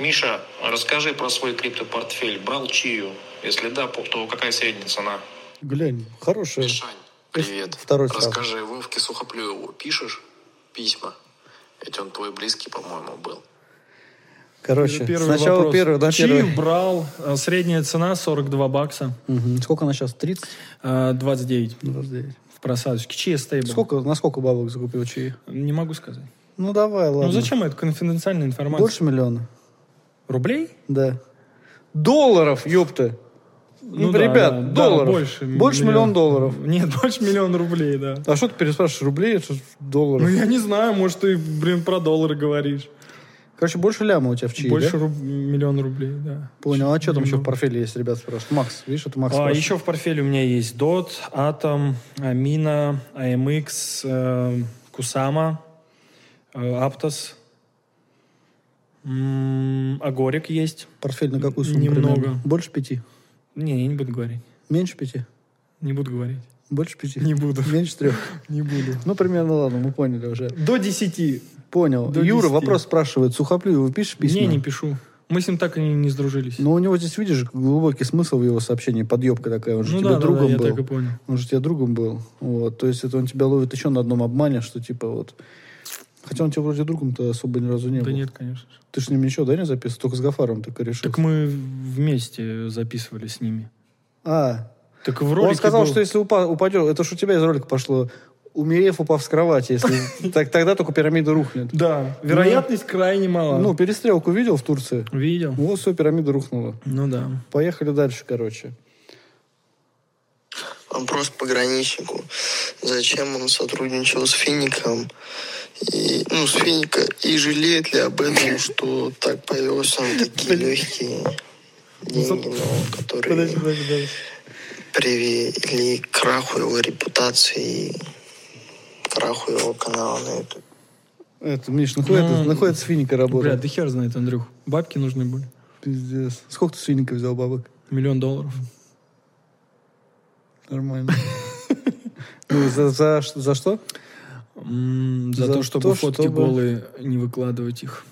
Миша, расскажи про свой криптопортфель. Брал чию? Если да, то какая средняя цена? Глянь, хорошая. Мишань, привет. Второй сразу. Расскажи, Вовке Сухоплюеву пишешь письма? Ведь он твой близкий, по-моему, был. Короче, Первый сначала вопрос. первый, да, Чию первый. брал. э, Средняя цена 42 бакса. Мгм. Сколько она сейчас? 30? э, 29 29. в просадочке. Чьи стейбл? Сколько, на сколько бабок закупил чаи? Не могу сказать. Ну, давай, ладно. Ну зачем это конфиденциальная информация? Больше миллиона? Рублей? Да. Долларов, ёпта. Ну, да, ребят, да, да, долларов. больше. Больше миллион долларов. Нет, больше миллион рублей, да. А что ты переспрашиваешь? Рублей? Это долларов? Ну я не знаю, может ты, блин, про доллары говоришь. Короче, больше ляма у тебя в чаи, Больше да? руб- миллиона рублей, да. Понял. А что там еще в Ну. портфеле есть, ребят, спрашивают? Макс, видишь, это Макс А, спрашивает. еще в портфеле у меня есть DOT, Atom, Amina, AMX, э, Kusama, э, Aptos, м, Агорик есть. Портфель на какую сумму Немного. примерно? Больше пяти? Не, я не буду говорить. Меньше пяти? Не буду говорить. Больше пяти? Не буду. [laughs] Меньше трех? [laughs] Не буду. Ну, примерно, ладно, мы поняли уже. До 10. Понял. До Юра 10. вопрос спрашивает. Сухоплюеву пишешь письма? Не, не пишу. Мы с ним так и не, не сдружились. Но у него здесь, видишь, глубокий смысл в его сообщении, подъебка такая. Он же Ну тебе да, да, да, другом я был. так и понял. Он же тебе другом был. Вот. То есть это он тебя ловит еще на одном обмане, что типа вот... Хотя он тебе вроде другом-то особо ни разу не Да был. нет, конечно. Ты же с ним ничего, да, не записывал? Только с Гафаром ты корешился. Так мы вместе записывали с ними. А, Так в ролике он сказал, был- что если упа- упадет... Это ж у тебя из ролика пошло. Умерев, упав с кровати. Если, [laughs] так, тогда только пирамида рухнет. Да, вероятность крайне мала. Ну, перестрелку видел в Турции? Видел. Вот, все, пирамида рухнула. Ну да. Поехали дальше, короче. Вопрос пограничнику. Зачем он сотрудничал с Фиником? И, ну, с Финика. И жалеет ли об этом, что так повелся на такие легкие деньги, но которые привели к краху его репутации и краху его канала на YouTube? Это, Миш, нахуй Ну, это, нахуй это с Финика Бля, да хер знает, Андрюх. Бабки нужны были. Пиздец. Сколько ты с Финика взял бабок? Миллион долларов. Нормально. [laughs] Ну, за, за, за что? За, За то, чтобы то, фотки чтобы- голые не выкладывать их.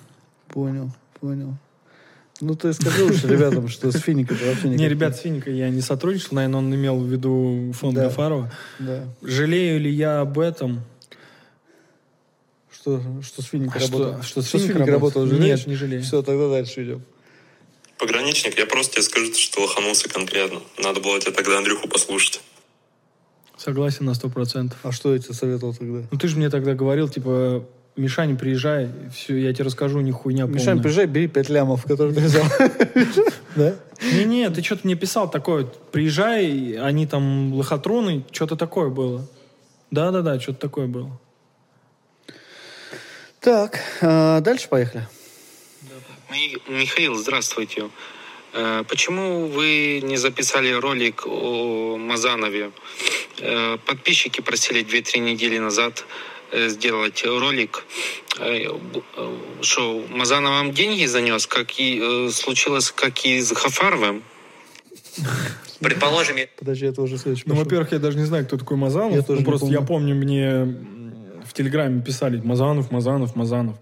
Понял, понял. Ну, ты скажи уж ребятам, что с Фиником вообще никак Не, ребят, с Финикой я не сотрудничал, наверное, он имел в виду фонд Да. Гафарова. Да. Жалею ли я об этом? Что, что с Фиником А что- работал? что с Финик Фиником работал? работал? Нет, не жалею. Все, тогда дальше идем. Пограничник, я просто тебе скажу, что лоханулся конкретно. Надо было тебе тогда Андрюху послушать. Согласен на сто процентов. А что я тебе советовал тогда? Ну ты же мне тогда говорил, типа, Мишань, приезжай, все, я тебе расскажу, не хуйня Мишань, полная. приезжай, бери пять лямов, которые ты взял. [laughs] Да? Не-не, ты что-то мне писал такое, приезжай, они там лохотроны, что-то такое было. Да-да-да, что-то такое было. Так, а, дальше поехали. Ми- Михаил, здравствуйте. Э, Почему вы не записали ролик о Мазанове? Э, Подписчики просили 2-3 недели назад э, сделать ролик, э, что Мазанов вам деньги занес, как и случилось, как и с Гафаровым. Предположим, я- Подожди, это уже следующий Ну, во-первых, я даже не знаю, кто такой Мазанов. Я тоже Ну, просто помню. я помню, мне в Телеграме писали Мазанов, Мазанов, Мазанов.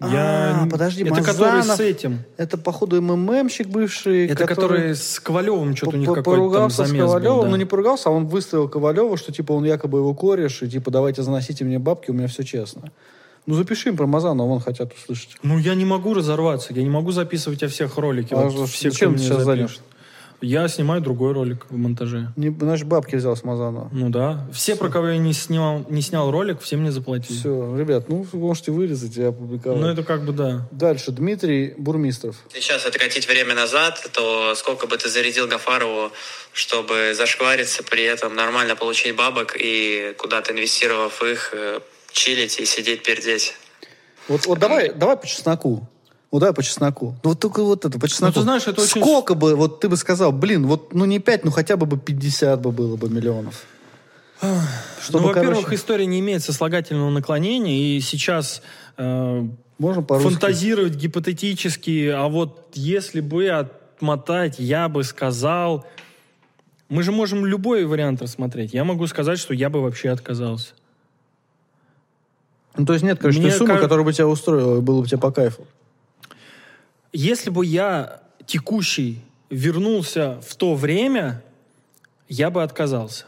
А, не- подожди, Это который Мазанов- с этим. Это, походу, МММщик бывший. Это который с Ковалевым что-то у них какой-то там поругался с замес был. Ковалевым, да. но не поругался, а он выставил Ковалева, что типа он якобы его кореш, и типа давайте заносите мне бабки, у меня все честно. Ну запиши им про Мазанова, вон хотят услышать. Ну, я не могу разорваться, я не могу записывать о всех ролики. А вот все, чем ты сейчас занят? запишет. Я снимаю другой ролик в монтаже. Не, значит, бабки взял с Мазанова. Ну да. Все, про кого я не снимал, не снял ролик, все мне заплатили. Все, ребят, ну вы можете вырезать и опубликовать. Ну, это как бы да. Дальше, Дмитрий Бурмистров. Сейчас откатить время назад, то сколько бы ты зарядил Гафарову, чтобы зашквариться, при этом нормально получить бабок и куда-то инвестировав их, э, чилить и сидеть пердеть. Вот, вот давай, давай по чесноку. Вот давай по чесноку. Ну вот только вот это, по чесноку. ты знаешь, это очень- Сколько бы, вот ты бы сказал, блин, вот ну не 5, ну хотя бы бы 50 бы было бы миллионов. Чтобы, ну, во-первых, короче- история не имеет сослагательного наклонения, и сейчас э, Можно фантазировать гипотетически, а вот если бы отмотать, я бы сказал... Мы же можем любой вариант рассмотреть. Я могу сказать, что я бы вообще отказался. Ну, то есть нет, короче, Мне той суммы, ка- которая бы тебя устроила, было бы тебе по кайфу. Если бы я текущий вернулся в то время, я бы отказался.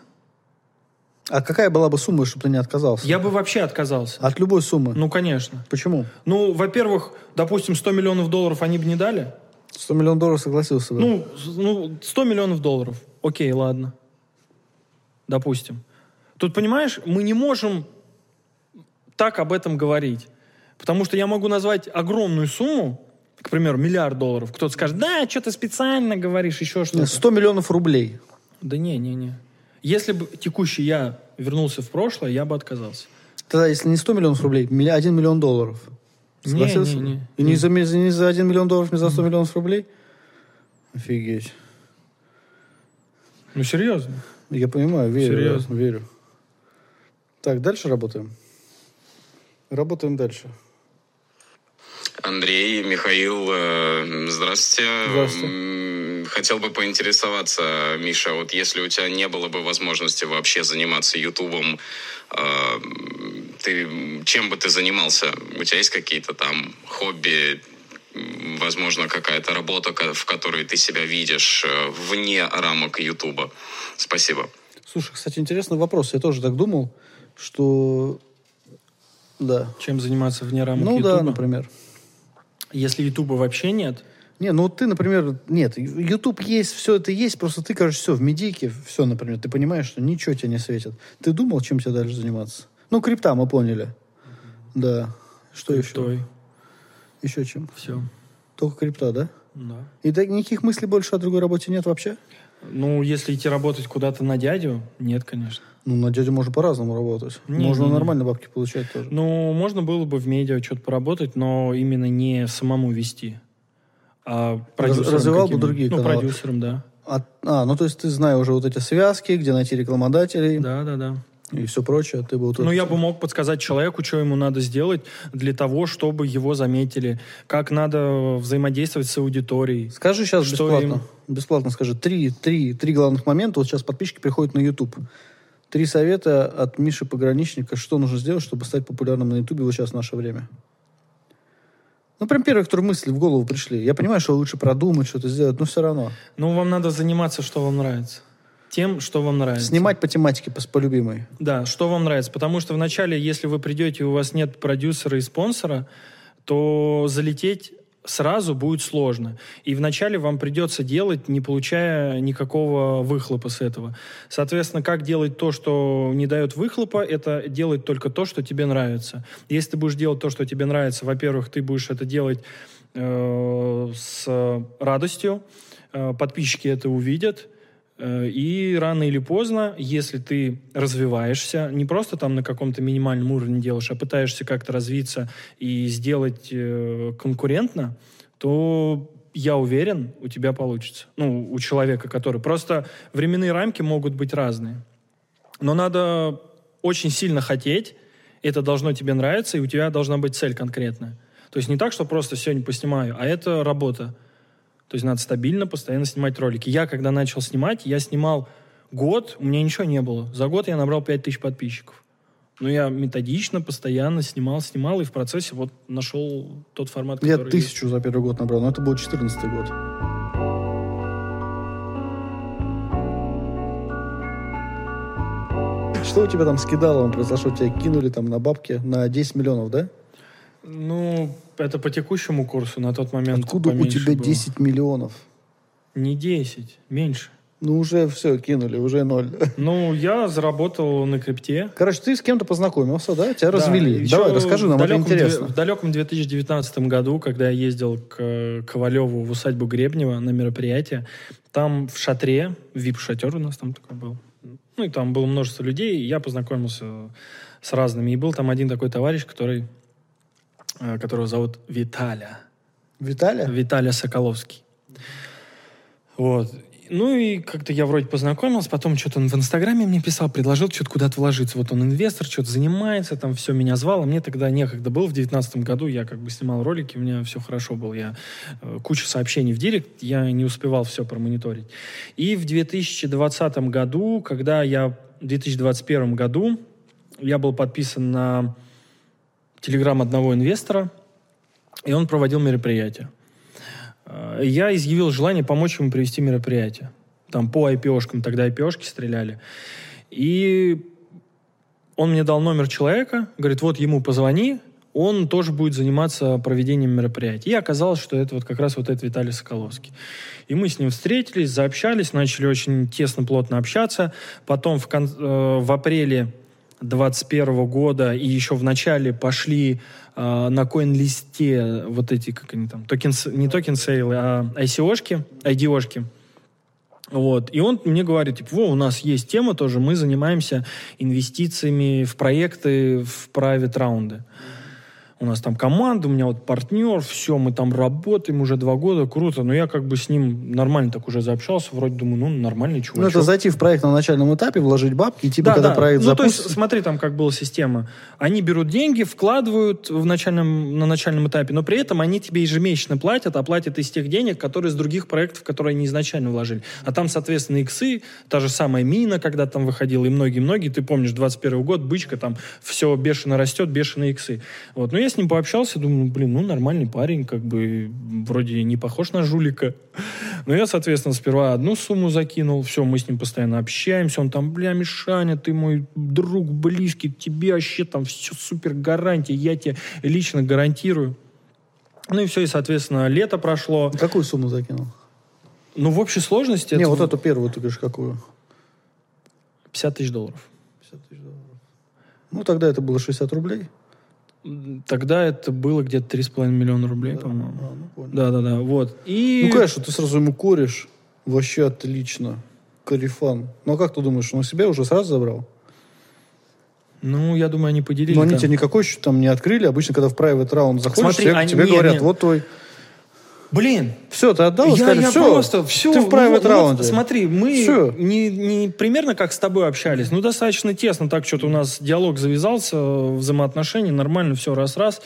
А какая была бы сумма, чтобы ты не отказался? Я бы вообще отказался. От любой суммы. Ну, конечно. Почему? Ну, во-первых, допустим, 100 миллионов долларов они бы не дали. 100 миллионов долларов согласился бы. Ну, ну, 100 миллионов долларов. Окей, ладно. Допустим. Тут, понимаешь, мы не можем так об этом говорить. Потому что я могу назвать огромную сумму, к примеру, миллиард долларов. Кто-то скажет, да, что ты специально говоришь, еще что-то. Нет, 100 миллионов рублей. Да не, не, не. Если бы текущий я вернулся в прошлое, я бы отказался. Тогда, если не 100 миллионов рублей, 1 миллион долларов. Не, Согласился? не, не. И не за, не за 1 миллион долларов, не за 100 миллионов рублей? Офигеть. Ну, серьезно. Я понимаю, верю. Серьезно. да, верю. Так, дальше работаем. Работаем дальше. Андрей, Михаил, э, здравствуйте. Здравствуйте. Хотел бы поинтересоваться, Миша, вот если у тебя не было бы возможности вообще заниматься Ютубом, э, ты чем бы ты занимался? У тебя есть какие-то там хобби, возможно, какая-то работа, в которой ты себя видишь э, вне рамок Ютуба? Спасибо. Слушай, кстати, интересный вопрос. Я тоже так думал, что... Да. Чем заниматься вне рамок Ну да, Ютуба? например. Если Ютуба вообще нет, Не, ну вот ты, например, нет, YouTube есть, все это есть, просто ты, короче, все, в медийке, все, например, ты понимаешь, что ничего тебе не светит. Ты думал, чем тебе дальше заниматься? Ну, крипта, мы поняли. Да. Что еще? Криптой. Еще чем? Все. Только крипта, да? Да. И никаких мыслей больше о другой работе нет вообще? Ну, если идти работать куда-то на дядю, нет, конечно. Ну, на дядю можно по-разному работать. Не, можно не, нормально бабки получать тоже. Ну, можно было бы в медиа что-то поработать, но именно не самому вести, а продюсером развивал бы другие Ну, каналы. продюсером, да. А, а, ну то есть ты знаешь уже вот эти связки, где найти рекламодателей. Да, да, да. И все прочее. Ты бы вот Ну, я бы мог подсказать человеку, что ему надо сделать для того, чтобы его заметили, как надо взаимодействовать с аудиторией. Скажи сейчас Что бесплатно. Бесплатно скажи. Три, три, три главных момента. Вот сейчас подписчики приходят на YouTube. Три совета от Миши Пограничника, что нужно сделать, чтобы стать популярным на YouTube вот сейчас в наше время. Ну, прям первые, которые мысли в голову пришли. Я понимаю, что лучше продумать, что-то сделать, но все равно. Ну, вам надо заниматься, что вам нравится. Тем, что вам нравится. Снимать по тематике, по, по любимой. Да, что вам нравится. Потому что вначале, если вы придете и у вас нет продюсера и спонсора, то залететь сразу будет сложно. И вначале вам придется делать, не получая никакого выхлопа с этого. Соответственно, как делать то, что не дает выхлопа, это делать только то, что тебе нравится. Если ты будешь делать то, что тебе нравится, во-первых, ты будешь это делать э, с радостью, э, подписчики это увидят, И рано или поздно, если ты развиваешься, не просто там на каком-то минимальном уровне делаешь, а пытаешься как-то развиться и сделать э, конкурентно, то я уверен, у тебя получится. Ну, у человека, который... Просто временные рамки могут быть разные. Но надо очень сильно хотеть, это должно тебе нравиться, и у тебя должна быть цель конкретная. То есть не так, что просто сегодня поснимаю, а это работа. То есть надо стабильно, постоянно снимать ролики. Я, когда начал снимать, я снимал год, у меня ничего не было. За год я набрал 5000 подписчиков. Но я методично, постоянно снимал, снимал, и в процессе вот нашел тот формат, Я который... тысячу за первый год набрал, но это был 14 год. Что у тебя там с кидалом произошло? Тебя кинули там на бабки на 10 миллионов, да? Ну, это по текущему курсу на тот момент Откуда у тебя было. 10 миллионов? Не 10, меньше. Ну, уже все, кинули, уже ноль. [laughs] Ну, я заработал на крипте. Короче, ты с кем-то познакомился, да? Тебя Да, развели. Давай, расскажи нам, это интересно. В далеком 2019 году, когда я ездил к Ковалеву в усадьбу Гребнева на мероприятие, там в шатре, вип-шатер у нас там такой был, ну и там было множество людей, и я познакомился с разными. И был там один такой товарищ, который которого зовут Виталя. Виталя? Виталя Соколовский. Вот. Ну и как-то я вроде познакомился, потом что-то он в Инстаграме мне писал, предложил что-то куда-то вложиться. Вот он инвестор, что-то занимается, там все меня звал, а мне тогда некогда было. В девятнадцатом году я как бы снимал ролики, у меня все хорошо было. Я э, куча сообщений в директ, я не успевал все промониторить. И в 2020 году, когда я в 2021 году я был подписан на телеграм одного инвестора, и он проводил мероприятие. Э, Я изъявил желание помочь ему провести мероприятие. Там по IPO-шкам, тогда IPO-шки стреляли. И он мне дал номер человека, говорит, вот ему позвони, он тоже будет заниматься проведением мероприятий. И оказалось, что это вот как раз вот этот Виталий Соколовский. И мы с ним встретились, заобщались, начали очень тесно, плотно общаться. Потом в, кон- э, в апреле 2021 года и еще в начале пошли э, на CoinList е вот эти, как они там, токен, не token sale ы, а ICO-шки, IDO-шки. Вот. И он мне говорит, типа, во, у нас есть тема тоже, мы занимаемся инвестициями в проекты, в private раунды. У нас там команда, у меня вот партнер, все, мы там работаем уже два года, круто. Но я как бы с ним нормально так уже заобщался, вроде думаю, ну, нормальный чувак. Ну, это зайти в проект на начальном этапе, вложить бабки, и типа, когда проект ну, то запустится... есть, смотри, там как была система. Они берут деньги, вкладывают в начальном, на начальном этапе, но при этом они тебе ежемесячно платят, а платят из тех денег, которые из других проектов, которые они изначально вложили. А там, соответственно, иксы, та же самая мина, когда там выходила, и многие-многие, ты помнишь, 21 год, бычка, там все бешено растет, бешеные иксы. Вот. Но я с ним пообщался, думаю, блин, ну, нормальный парень, как бы, вроде не похож на жулика. [laughs] Но я, соответственно, сперва одну сумму закинул, все, мы с ним постоянно общаемся, он там, бля, Мишаня, ты мой друг близкий, тебе вообще там все супер гарантия, я тебе лично гарантирую. Ну и все, и, соответственно, лето прошло. Какую сумму закинул? Ну, в общей сложности... Не, это вот эту первую, ты говоришь, какую? 50 тысяч долларов. Ну, тогда это было 60 рублей. Тогда это было где-то 3,5 миллиона рублей, по-моему. А, Да-да-да, вот. И... Ну, конечно, ты сразу ему корешь. Вообще отлично. Карифан. Ну, а как ты думаешь, он у себя уже сразу забрал? Ну, я думаю, они поделили. Но они там. тебе никакой счет там не открыли. Обычно, когда в private раунд заходишь, Смотри, тебе, они- тебе не, говорят, не. вот твой. Блин, Все, ты отдал, я, сказали, я все, просто все. ты в private раунде. смотри, мы Всё. не, не примерно как с тобой общались, ну достаточно тесно, так что-то у нас диалог завязался, взаимоотношения, нормально, все раз-раз.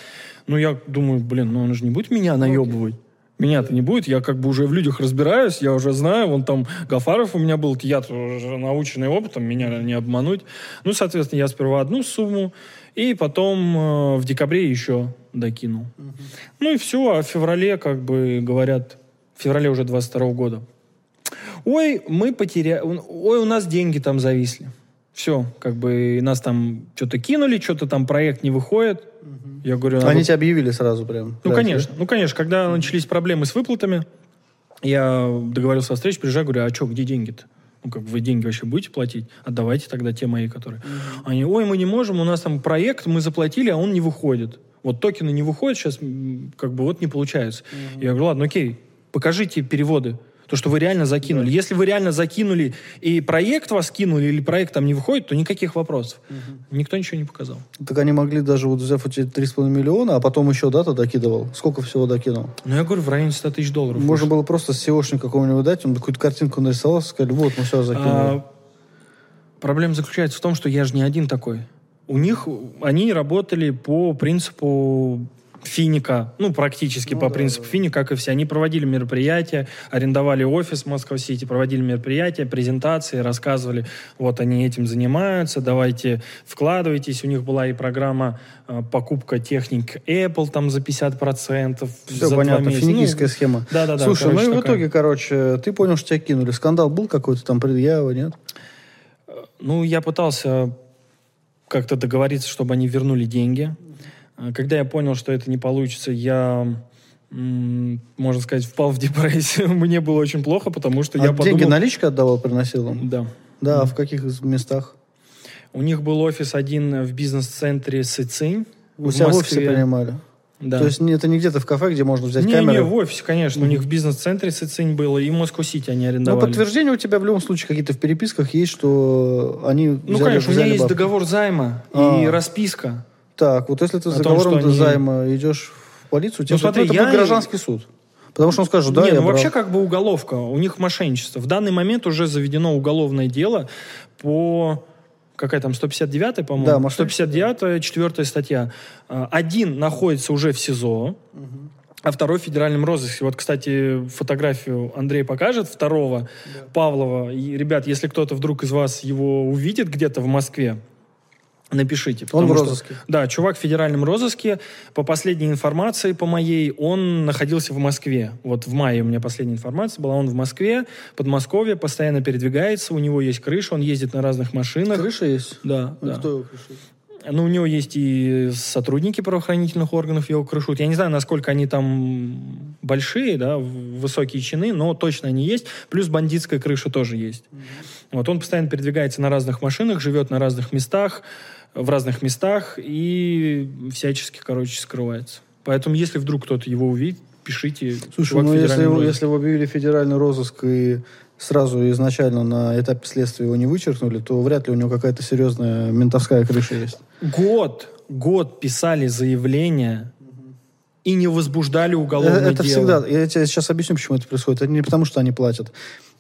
Ну я думаю, блин, ну он же не будет меня наебывать. Меня-то не будет, я как бы уже в людях разбираюсь, я уже знаю, вон там Гафаров у меня был, я уже наученный опытом, меня не обмануть. Ну, соответственно, я сперва одну сумму, и потом э, в декабре еще докинул. Ну и все, а в феврале, как бы говорят, в феврале уже 22 года. Ой, мы потеряли, ой, у нас деньги там зависли. Все, как бы нас там что-то кинули, что-то там проект не выходит. Я говорю, а Они тебе объявили сразу прям. ну, Да, конечно. Ну, конечно. Когда начались проблемы с выплатами, я договорился о встрече, приезжаю, говорю, а что, где деньги-то? Ну, как вы деньги вообще будете платить? Отдавайте тогда те мои, которые. Они, ой, мы не можем, у нас там проект, мы заплатили, а он не выходит. Вот токены не выходят сейчас, как бы вот не получается. Я говорю, ладно, окей, покажите переводы. То, что вы реально закинули. Если вы реально закинули и проект вас кинули, или проект там не выходит, то никаких вопросов. Никто ничего не показал. Так они могли даже, вот взяв эти 3,5 миллиона, а потом еще, да, ты докидывал? Сколько всего докинул? Ну, я говорю, в районе 100 тысяч долларов. Можно было просто SEOшник какого-нибудь дать, он какую-то картинку нарисовал, сказали, вот, мы все закинули. А, проблема заключается в том, что я же не один такой. У них, они работали по принципу финика, ну, практически по принципу финика, как и все. Они проводили мероприятия, арендовали офис в Москва-Сити, проводили мероприятия, презентации, рассказывали, вот они этим занимаются, давайте вкладывайтесь. У них была и программа э, покупка техник Apple там за 50%. Все за понятно, финикийская Ну, схема. Да-да-да. Слушай, короче, ну и в такая. итоге, короче, ты понял, что тебя кинули. Скандал был какой-то там, предъява, нет? Ну, я пытался как-то договориться, чтобы они вернули деньги. А Когда я понял, что это не получится, я, можно сказать, впал в депрессию. [laughs] Мне было очень плохо, потому что А я деньги подумал... наличка отдавал, приносил им? Да. Да, а в каких местах? У них был офис один в бизнес-центре Сыцинь. У себя в офисе принимали? Да. То есть это не где-то в кафе, где можно взять не, камеры? не, в офисе, конечно. У них в бизнес-центре Сыцинь было, и в Москва-Сити они Но арендовали. подтверждение у тебя в любом случае какие-то в переписках есть, что они Ну, взяли- конечно, у меня взяли есть бабки. договор займа и А. расписка. Так, вот если ты с том, договором что они- займа идешь в полицию, тебе Ну, смотри, это я- будет гражданский суд. Потому что он скажет, да, Не, я ну брал. вообще как бы уголовка. У них мошенничество. В данный момент уже заведено уголовное дело по... Какая там, 159 по-моему? Да, мошенничество. 159 четвертая статья. А, Один находится уже в СИЗО, а второй в федеральном розыске. Вот, кстати, фотографию Андрей покажет, второго, Павлова. И, ребят, если кто-то вдруг из вас его увидит где-то в Москве, напишите. Он в потому что- розыске. да, чувак в федеральном розыске. По последней информации, по моей, он находился в Москве. Вот в мае у меня последняя информация была. Он в Москве, Подмосковье, постоянно передвигается, у него есть крыша, он ездит на разных машинах. Крыша есть? Да, Ну, да. Кто его крышит? Ну, у него есть и сотрудники правоохранительных органов его крышут. Я не знаю, насколько они там большие, да, высокие чины, но точно они есть. Плюс бандитская крыша тоже есть. Вот он постоянно передвигается на разных машинах, живет на разных местах, в разных местах и всячески, короче, скрывается. Поэтому, если вдруг кто-то его увидит, пишите. Слушай, ну если, его- если вы объявили федеральный розыск и сразу изначально на этапе следствия его не вычеркнули, то вряд ли у него какая-то серьезная ментовская крыша есть. Год, год писали заявления и не возбуждали Э, уголовное Это дело. всегда. Я тебе сейчас объясню, почему это происходит. Это не потому, что они платят.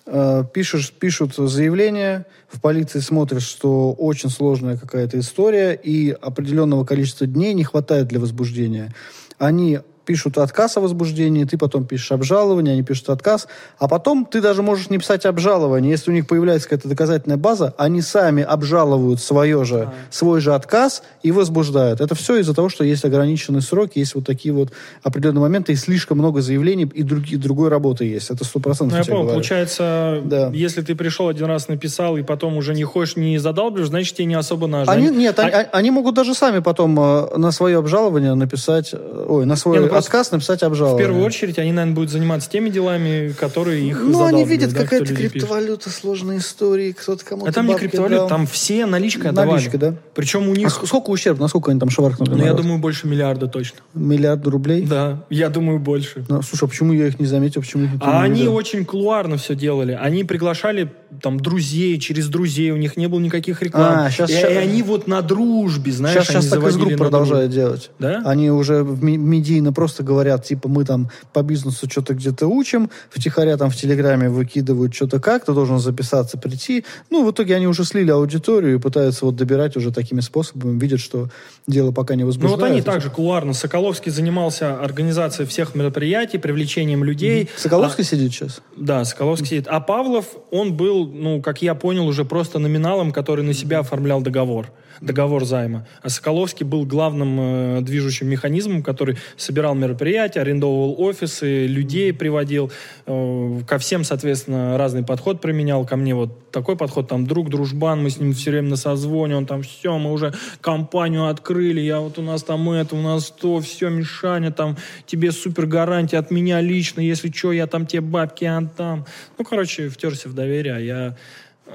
Э, Пишешь, пишут заявление, в полиции смотришь, что очень сложная какая-то история, и определенного количества дней не хватает для возбуждения. Они пишут отказ о возбуждении, ты потом пишешь обжалование, они пишут отказ, а потом ты даже можешь не писать обжалование. Если у них появляется какая-то доказательная база, они сами обжалуют свое же, свой же отказ и возбуждают. Это все из-за того, что есть ограниченный срок, есть вот такие вот определенные моменты, и слишком много заявлений, и другие, другой работы есть. Это сто процентов Ну, я понял, получается, если ты пришел один раз написал, и потом уже не хочешь, не задалбишь, значит, тебе не особо надо. Они, нет, они, а- они могут даже сами потом э, на свое обжалование написать, э, ой, на свой Не, ну отказ написать В обжалование. первую очередь, они, наверное, будут заниматься теми делами, которые их Ну, они видят, да, какая-то люди пишет. криптовалюта, сложные истории, кто-то кому-то А там не криптовалюта, дал. там все наличкой отдавали. Наличка, да? Причем у них... А ск- сколько ущерб, насколько они там шваркнули? Ну, я народ? думаю, больше миллиарда точно. Миллиард рублей? Да, я думаю, больше. Ну, слушай, а почему я их не заметил, почему их А они видел? очень кулуарно все делали. Они приглашали там друзей, через друзей, у них не было никаких реклам. А, щас- и, щас- и они вот на дружбе, знаешь, Сейчас, сейчас так из групп продолжают делать. Да? Они уже в медийно просто говорят, типа, мы там по бизнесу что-то где-то учим, втихаря там в Телеграме выкидывают что-то как, ты должен записаться, прийти. Ну, в итоге они уже слили аудиторию и пытаются вот добирать уже такими способами, видят, что дело пока не Ну возбуждается. вот они также кулуарно. Соколовский занимался организацией всех мероприятий, привлечением людей. Соколовский сидит сейчас? Да, Соколовский сидит. А Павлов, он был, ну, как я понял, уже просто номиналом, который на себя оформлял договор. Договор займа. А Соколовский был главным э, движущим механизмом, который собирал мероприятия, арендовывал офисы, людей приводил. э, ко всем, соответственно, разный подход применял. Ко мне вот такой подход, там, друг, дружбан, мы с ним все время на созвоне, он там, все, мы уже компанию открыли, я вот у нас там это, у нас то, все, Мишаня, там, тебе супер гарантия от меня лично, если что, я там тебе бабки отдам. Ну, короче, втерся в доверие, а я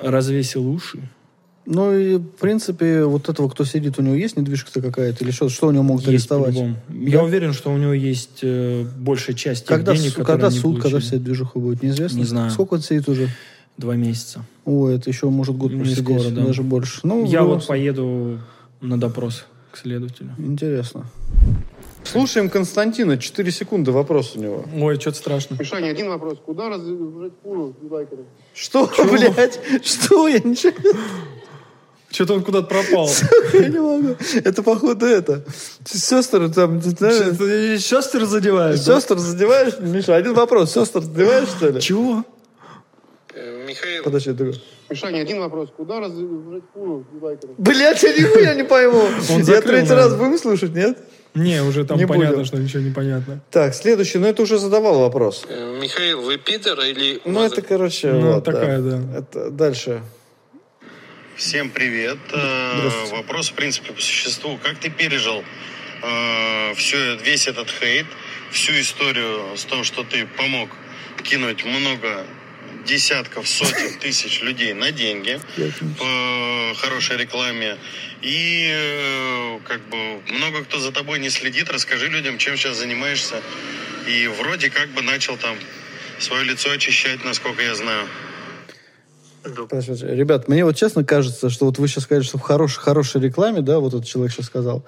развесил уши. Ну и, в принципе, вот этого, кто сидит, у него есть недвижка-то какая-то или что? Что у него могут Есть арестовать? по-любому. Да? Я уверен, что у него есть э, большая часть Когда, денег, су- когда суд, когда получили. вся движуха будет, неизвестно? Не знаю. Сколько он сидит уже? Два месяца. Ой, это еще может год Не скоро, да. даже больше. Ну, я любом вот поеду на допрос к следователю. Интересно. Слушаем Константина. 4 секунды вопрос у него. Ой, что-то страшно. Мишаня, один вопрос. Куда разжать фуру с байкером? Что, блядь? Что? Я ничего... Что-то он куда-то пропал. [laughs] Я не могу. Это, походу, это. Сестры там... Сестры задеваешь, да? Сестры задеваешь? Миша, один вопрос. Сестры задеваешь, что ли? Чего? Михаил. Подожди, другой. Мишаня, один вопрос. Куда разжать фуру? Блядь, я нихуя не пойму. Он Я третий наверное. раз будем слушать, нет? Не, уже там Не понятно, будем. что ничего не понятно. Так, следующий. Ну, это уже задавал вопрос. Михаил, вы Питер или... Ну, это, короче, Ну, вот, такая, да. Это дальше. Всем привет. Э, Вопрос, в принципе, по существу. Как ты пережил э, все, весь этот хейт, всю историю с том, что ты помог кинуть много десятков, сотен [laughs] тысяч людей на деньги по хорошей рекламе. И э, как бы много кто за тобой не следит. Расскажи людям, чем сейчас занимаешься. И вроде как бы начал там свое лицо очищать, насколько я знаю. Ребят, мне вот честно кажется, что вот вы сейчас сказали, что в хорошей, хорошей рекламе, да, вот этот человек сейчас сказал,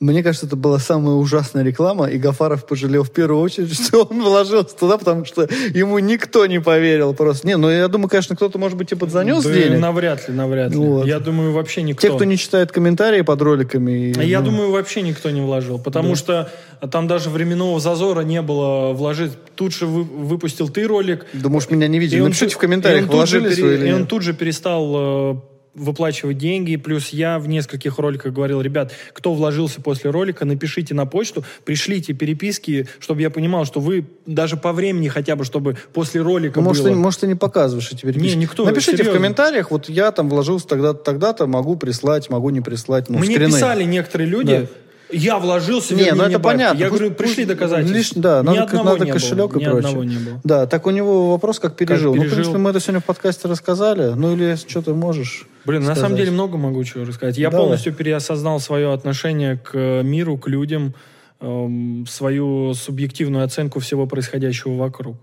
Мне кажется, это была самая ужасная реклама, и Гафаров пожалел в первую очередь, [laughs] что он вложился туда, потому что ему никто не поверил просто. Не, ну я думаю, конечно, кто-то, может быть, и подзанес Да денег. навряд ли, навряд ли. Вот. Я думаю, вообще никто. Те, кто не читает комментарии под роликами. и, Я ну, думаю, вообще никто не вложил, потому Да. что там даже временного зазора не было вложить. Тут же вы- выпустил ты ролик. Да, может, меня не видели. Он Напишите в комментариях, и он тут же вложились пере- И он тут же перестал э, выплачивать деньги. Плюс я в нескольких роликах говорил, ребят, кто вложился после ролика, напишите на почту, пришлите переписки, чтобы я понимал, что вы даже по времени хотя бы, чтобы после ролика Ну, может, было. ты, может, ты не показываешь эти переписки. Не, никто, Напишите серьезно. в комментариях, вот я там вложился тогда-то, тогда-то, могу прислать, могу не прислать. Ну, Мне скрины. писали некоторые люди, я вложился, Не, ну это мне бабки». понятно. Я говорю, пришли доказательства. лишь- да, Ни надо, одного надо не кошелек было, и ни прочее. одного не было. Да, так у него вопрос, как пережил. Ну, в пережил. принципе, мы это сегодня в подкасте рассказали. Ну, или если что-то можешь Блин, на сказать. самом деле много могу чего рассказать. Я Давай. полностью переосознал свое отношение к э, миру, к людям, эм, свою субъективную оценку всего происходящего вокруг.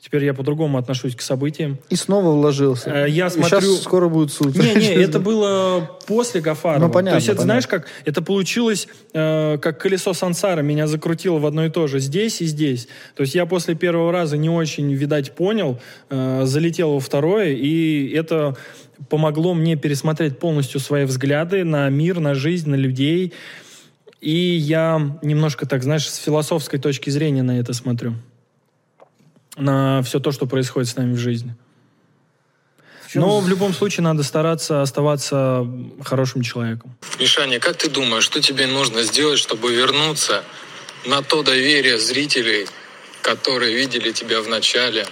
Теперь я по-другому отношусь к событиям. И снова вложился. Э, Я И смотрю... Сейчас скоро будет суд. Не, не, это было после Гафарова. Ну, понятно, То есть это, понятно. знаешь, как это получилось, э, как колесо сансара меня закрутило в одно и то же здесь и здесь. То есть я после первого раза не очень, видать, понял, э, залетел во второе, и это помогло мне пересмотреть полностью свои взгляды на мир, на жизнь, на людей. И я немножко так, знаешь, с философской точки зрения на это смотрю. На все то, что происходит с нами в жизни. Но в любом случае надо стараться оставаться хорошим человеком. Мишаня, как ты думаешь, что тебе нужно сделать, чтобы вернуться на то доверие зрителей, которые видели тебя в начале,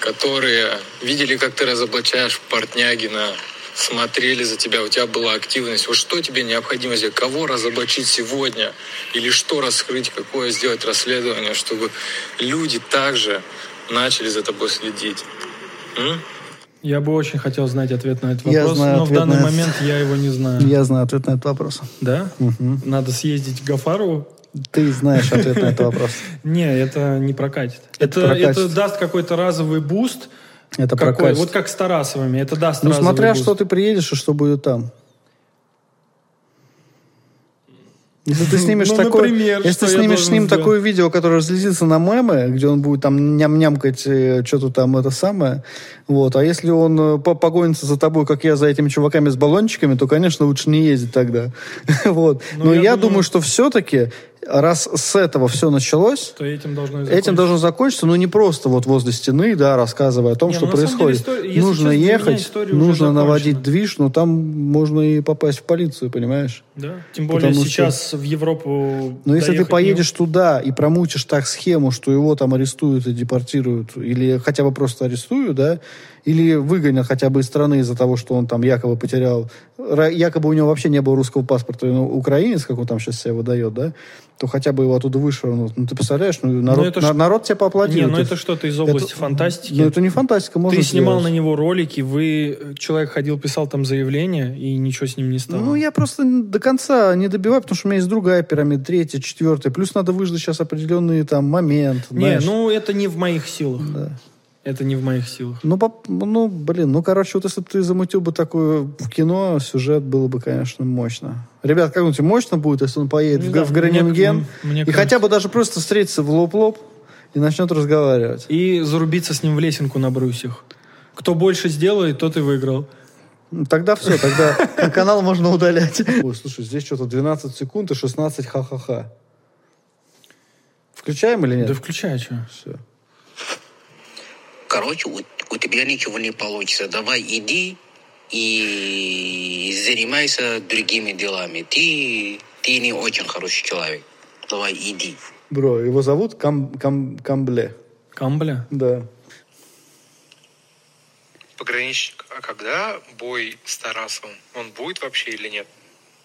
которые видели, как ты разоблачаешь Портнягина, смотрели за тебя, у тебя была активность. Вот что тебе необходимо сделать? Кого разоблачить сегодня? Или что раскрыть, какое сделать расследование, чтобы люди также начали за тобой следить? М? Я бы очень хотел знать ответ на этот Я вопрос, знаю но в ответ данный на этот. момент я его не знаю. [laughs] Я знаю ответ на этот вопрос. Да? Мгм. Надо съездить к Гафарову? Ты знаешь ответ на этот вопрос. [laughs] Не, это не прокатит. Это Это, прокатит. это даст какой-то разовый буст. Это какой, прокатит. вот как с Тарасовыми. Это даст Ну, смотря буст. что ты приедешь и что будет там. Если ты снимешь Ну, такое, например, если ты снимешь с ним сделать? такое видео, которое разлетится на мемы, где он будет там ням-нямкать э, что-то там это самое, вот, а если он э, по- погонится за тобой, как я за этими чуваками с баллончиками, то, конечно, лучше не ездить тогда, [laughs] вот. Ну, Но я я, думаю- думаю, что все-таки раз с этого все началось, То этим должно Этим закончиться. должно закончиться, но не просто вот возле стены, да, рассказывая о том, Не, что ну, самом деле происходит. история- нужно ехать, нужно наводить движ, но там можно и попасть в полицию, понимаешь? Да. Тем более Потому что- сейчас в Европу Но если ты поедешь туда и промутишь так схему, что его там арестуют и депортируют, или хотя бы просто арестуют, да, или выгонят хотя бы из страны из-за того, что он там якобы потерял, якобы у него вообще не было русского паспорта, он украинец, как он там сейчас себя выдает, да, то хотя бы его оттуда вышвырнут. Ну, ты представляешь, ну, народ, это на- народ тебе Не, поаплодирует. ну это что-то из области Это- фантастики. Ну, это не фантастика, можно Ты снимал сделать. на него ролики, вы человек ходил, писал там заявление, и ничего с ним не стало. Ну, я просто до конца не добиваю, потому что у меня есть другая пирамида, третья, четвертая. Плюс надо выждать сейчас определенный там момент. не, знаешь. ну это не в моих силах. Это не в моих силах. Ну, поп- ну, блин, ну, короче, вот если бы ты замутил бы такое в кино, сюжет было бы, конечно, мощно. Ребят, как думаете, мощно будет, если он поедет Не в, Га- в Гранинген и кажется. хотя бы даже просто встретиться в лоб-лоб и начнет разговаривать? И зарубиться с ним в лесенку на брусьях. Кто больше сделает, тот и выиграл. Ну, Тогда все, тогда [laughs] канал можно удалять. Ой, слушай, здесь что-то 12 секунд и 16 ха-ха-ха. Включаем или нет? Да включай, что. Все. Короче, у, у тебя ничего не получится. Давай иди и занимайся другими делами. Ты, ты не очень хороший человек. Давай иди. Бро, его зовут Кам, Кам, Камбле. Камбля? Да. Пограничник, а когда бой с Тарасовым? Он будет вообще или нет?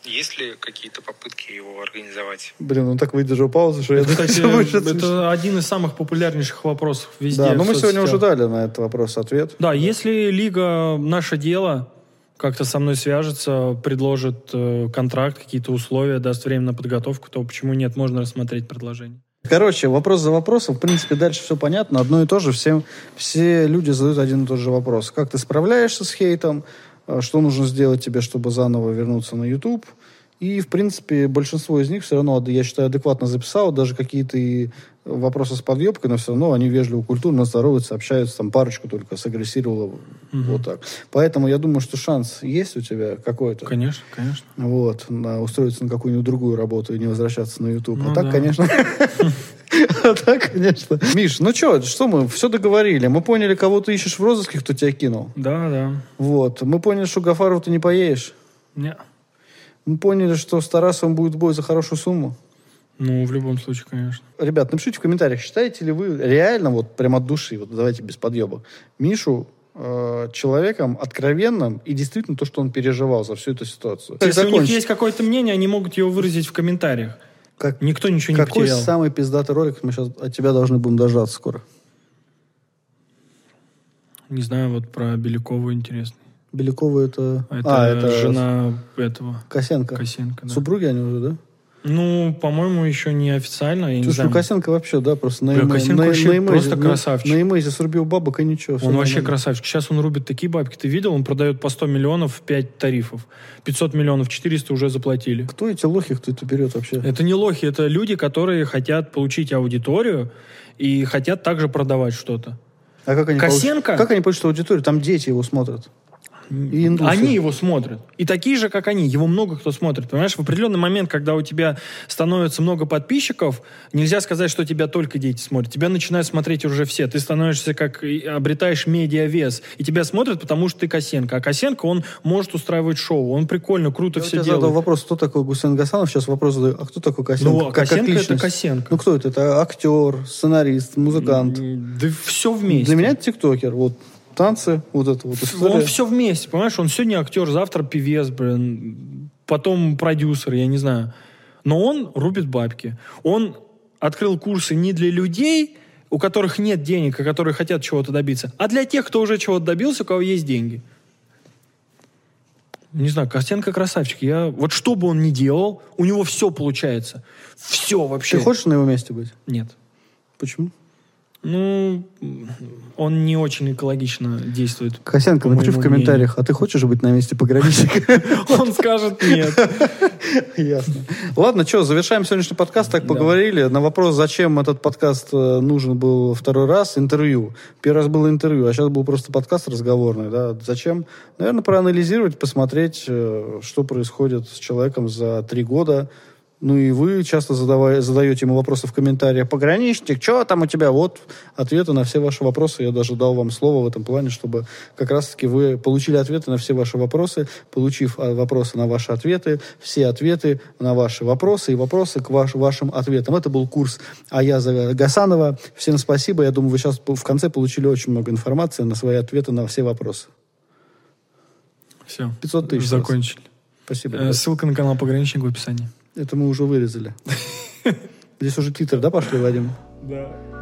Есть ли какие-то попытки его организовать? Блин, он так выдержал паузу, что я Это, кстати, думаю, что это это один из самых популярнейших вопросов везде. Да, но в мы сегодня соцсетях. уже дали на этот вопрос ответ. Да, если Лига «Наше дело» как-то со мной свяжется, предложит э, контракт, какие-то условия, даст время на подготовку, то почему нет, можно рассмотреть предложение. Короче, вопрос за вопросом. В принципе, дальше все понятно. Одно и то же. Всем, все люди задают один и тот же вопрос. Как ты справляешься с хейтом? Э, Что нужно сделать тебе, чтобы заново вернуться на YouTube? И, в принципе, большинство из них все равно, я считаю, адекватно записал, даже какие-то вопросы с подъебкой, но все равно они вежливо, культурно здороваются, общаются, там парочку только сагрессировала, вот так. Поэтому я думаю, что шанс есть у тебя какой-то. Конечно, конечно. Вот, на, устроиться на какую-нибудь другую работу и не возвращаться на YouTube. Ну а так, да. конечно... [laughs] [laughs] А так, конечно. Миш, ну что, что мы все договорили? Мы поняли, кого ты ищешь в розыске, кто тебя кинул. Да, да. Вот. Мы поняли, что Гафаров ты не поедешь. Не. Мы поняли, что с Тарасовым будет бой за хорошую сумму. Ну, в любом случае, конечно. Ребят, напишите в комментариях, считаете ли вы реально, вот прямо от души, вот давайте без подъеба, Мишу э, человеком откровенным и действительно то, что он переживал за всю эту ситуацию. Если у них есть какое-то мнение, они могут его выразить в комментариях. Как- Никто ничего не Какой потерял. самый пиздатый ролик мы сейчас от тебя должны будем дождаться скоро? Не знаю, вот про Белякову интересный. Белякова это... Это, а, это жена этого. Косенко. Косенко, да. Супруги они уже, да? Ну, по-моему, еще не официально. Я не Слушай, знаю. ну Косенко вообще, да, просто на, Бля, на- вообще на просто на- красавчик. На эмейзе срубил бабок и ничего. Он вообще нормально. красавчик. Сейчас он рубит такие бабки. Ты видел? Он продает по 100 миллионов 5 тарифов. 500 миллионов, 400 уже заплатили. Кто эти лохи, кто это берет вообще? Это не лохи, это люди, которые хотят получить аудиторию и хотят также продавать что-то. А как они Косенко? получат- Как они получат аудиторию? Там дети его смотрят. И индусы. Они его смотрят. И такие же, как они. Его много кто смотрит. Понимаешь, в определенный момент, когда у тебя становится много подписчиков, нельзя сказать, что тебя только дети смотрят. Тебя начинают смотреть уже все. Ты становишься как... обретаешь медиавес. И тебя смотрят, потому что ты Косенко. А Косенко, он может устраивать шоу. Он прикольно, круто Я все тебе задал делает. вопрос, кто такой Гусейн Гасанов, сейчас вопрос задаю, а кто такой Косенко? Ну, а Как- как Косенко это личность? Косенко. Ну, кто это? Это актер, сценарист, музыкант. Да все вместе. Для меня это тиктокер. Вот танцы, вот это вот история. Он все вместе, понимаешь? Он сегодня актер, завтра певец, блин, потом продюсер, я не знаю. Но он рубит бабки. Он открыл курсы не для людей, у которых нет денег, а которые хотят чего-то добиться, а для тех, кто уже чего-то добился, у кого есть деньги. Не знаю, Костенко красавчик. Я... Вот что бы он ни делал, у него все получается. Все вообще. Ты хочешь на его месте быть? Нет. Почему? Ну, он не очень экологично действует. Косенко, по напиши в комментариях, а ты хочешь быть на месте пограничника? [laughs] Он скажет нет. [laughs] Ясно. Ладно, что, завершаем сегодняшний подкаст. Так поговорили. На вопрос, зачем этот подкаст э, нужен был второй раз, интервью. Первый раз было интервью, а сейчас был просто подкаст разговорный. Да? Зачем? Наверное, проанализировать, посмотреть, э, что происходит с человеком за три года. Ну и вы часто задавай- задаете ему вопросы в комментариях. Пограничник, что там у тебя? Вот ответы на все ваши вопросы. Я даже дал вам слово в этом плане, чтобы как раз-таки вы получили ответы на все ваши вопросы. Получив а, вопросы на ваши ответы, все ответы на ваши вопросы и вопросы к ваш- вашим ответам. Это был курс Аяза Гасанова. Всем спасибо. Я думаю, вы сейчас в конце получили очень много информации на свои ответы на все вопросы. Все. 500 тысяч. Закончили. Спасибо. Э. Ссылка на канал Пограничник в описании. Это мы уже вырезали. [laughs] Здесь уже титры, да, пошли, Вадим? Да.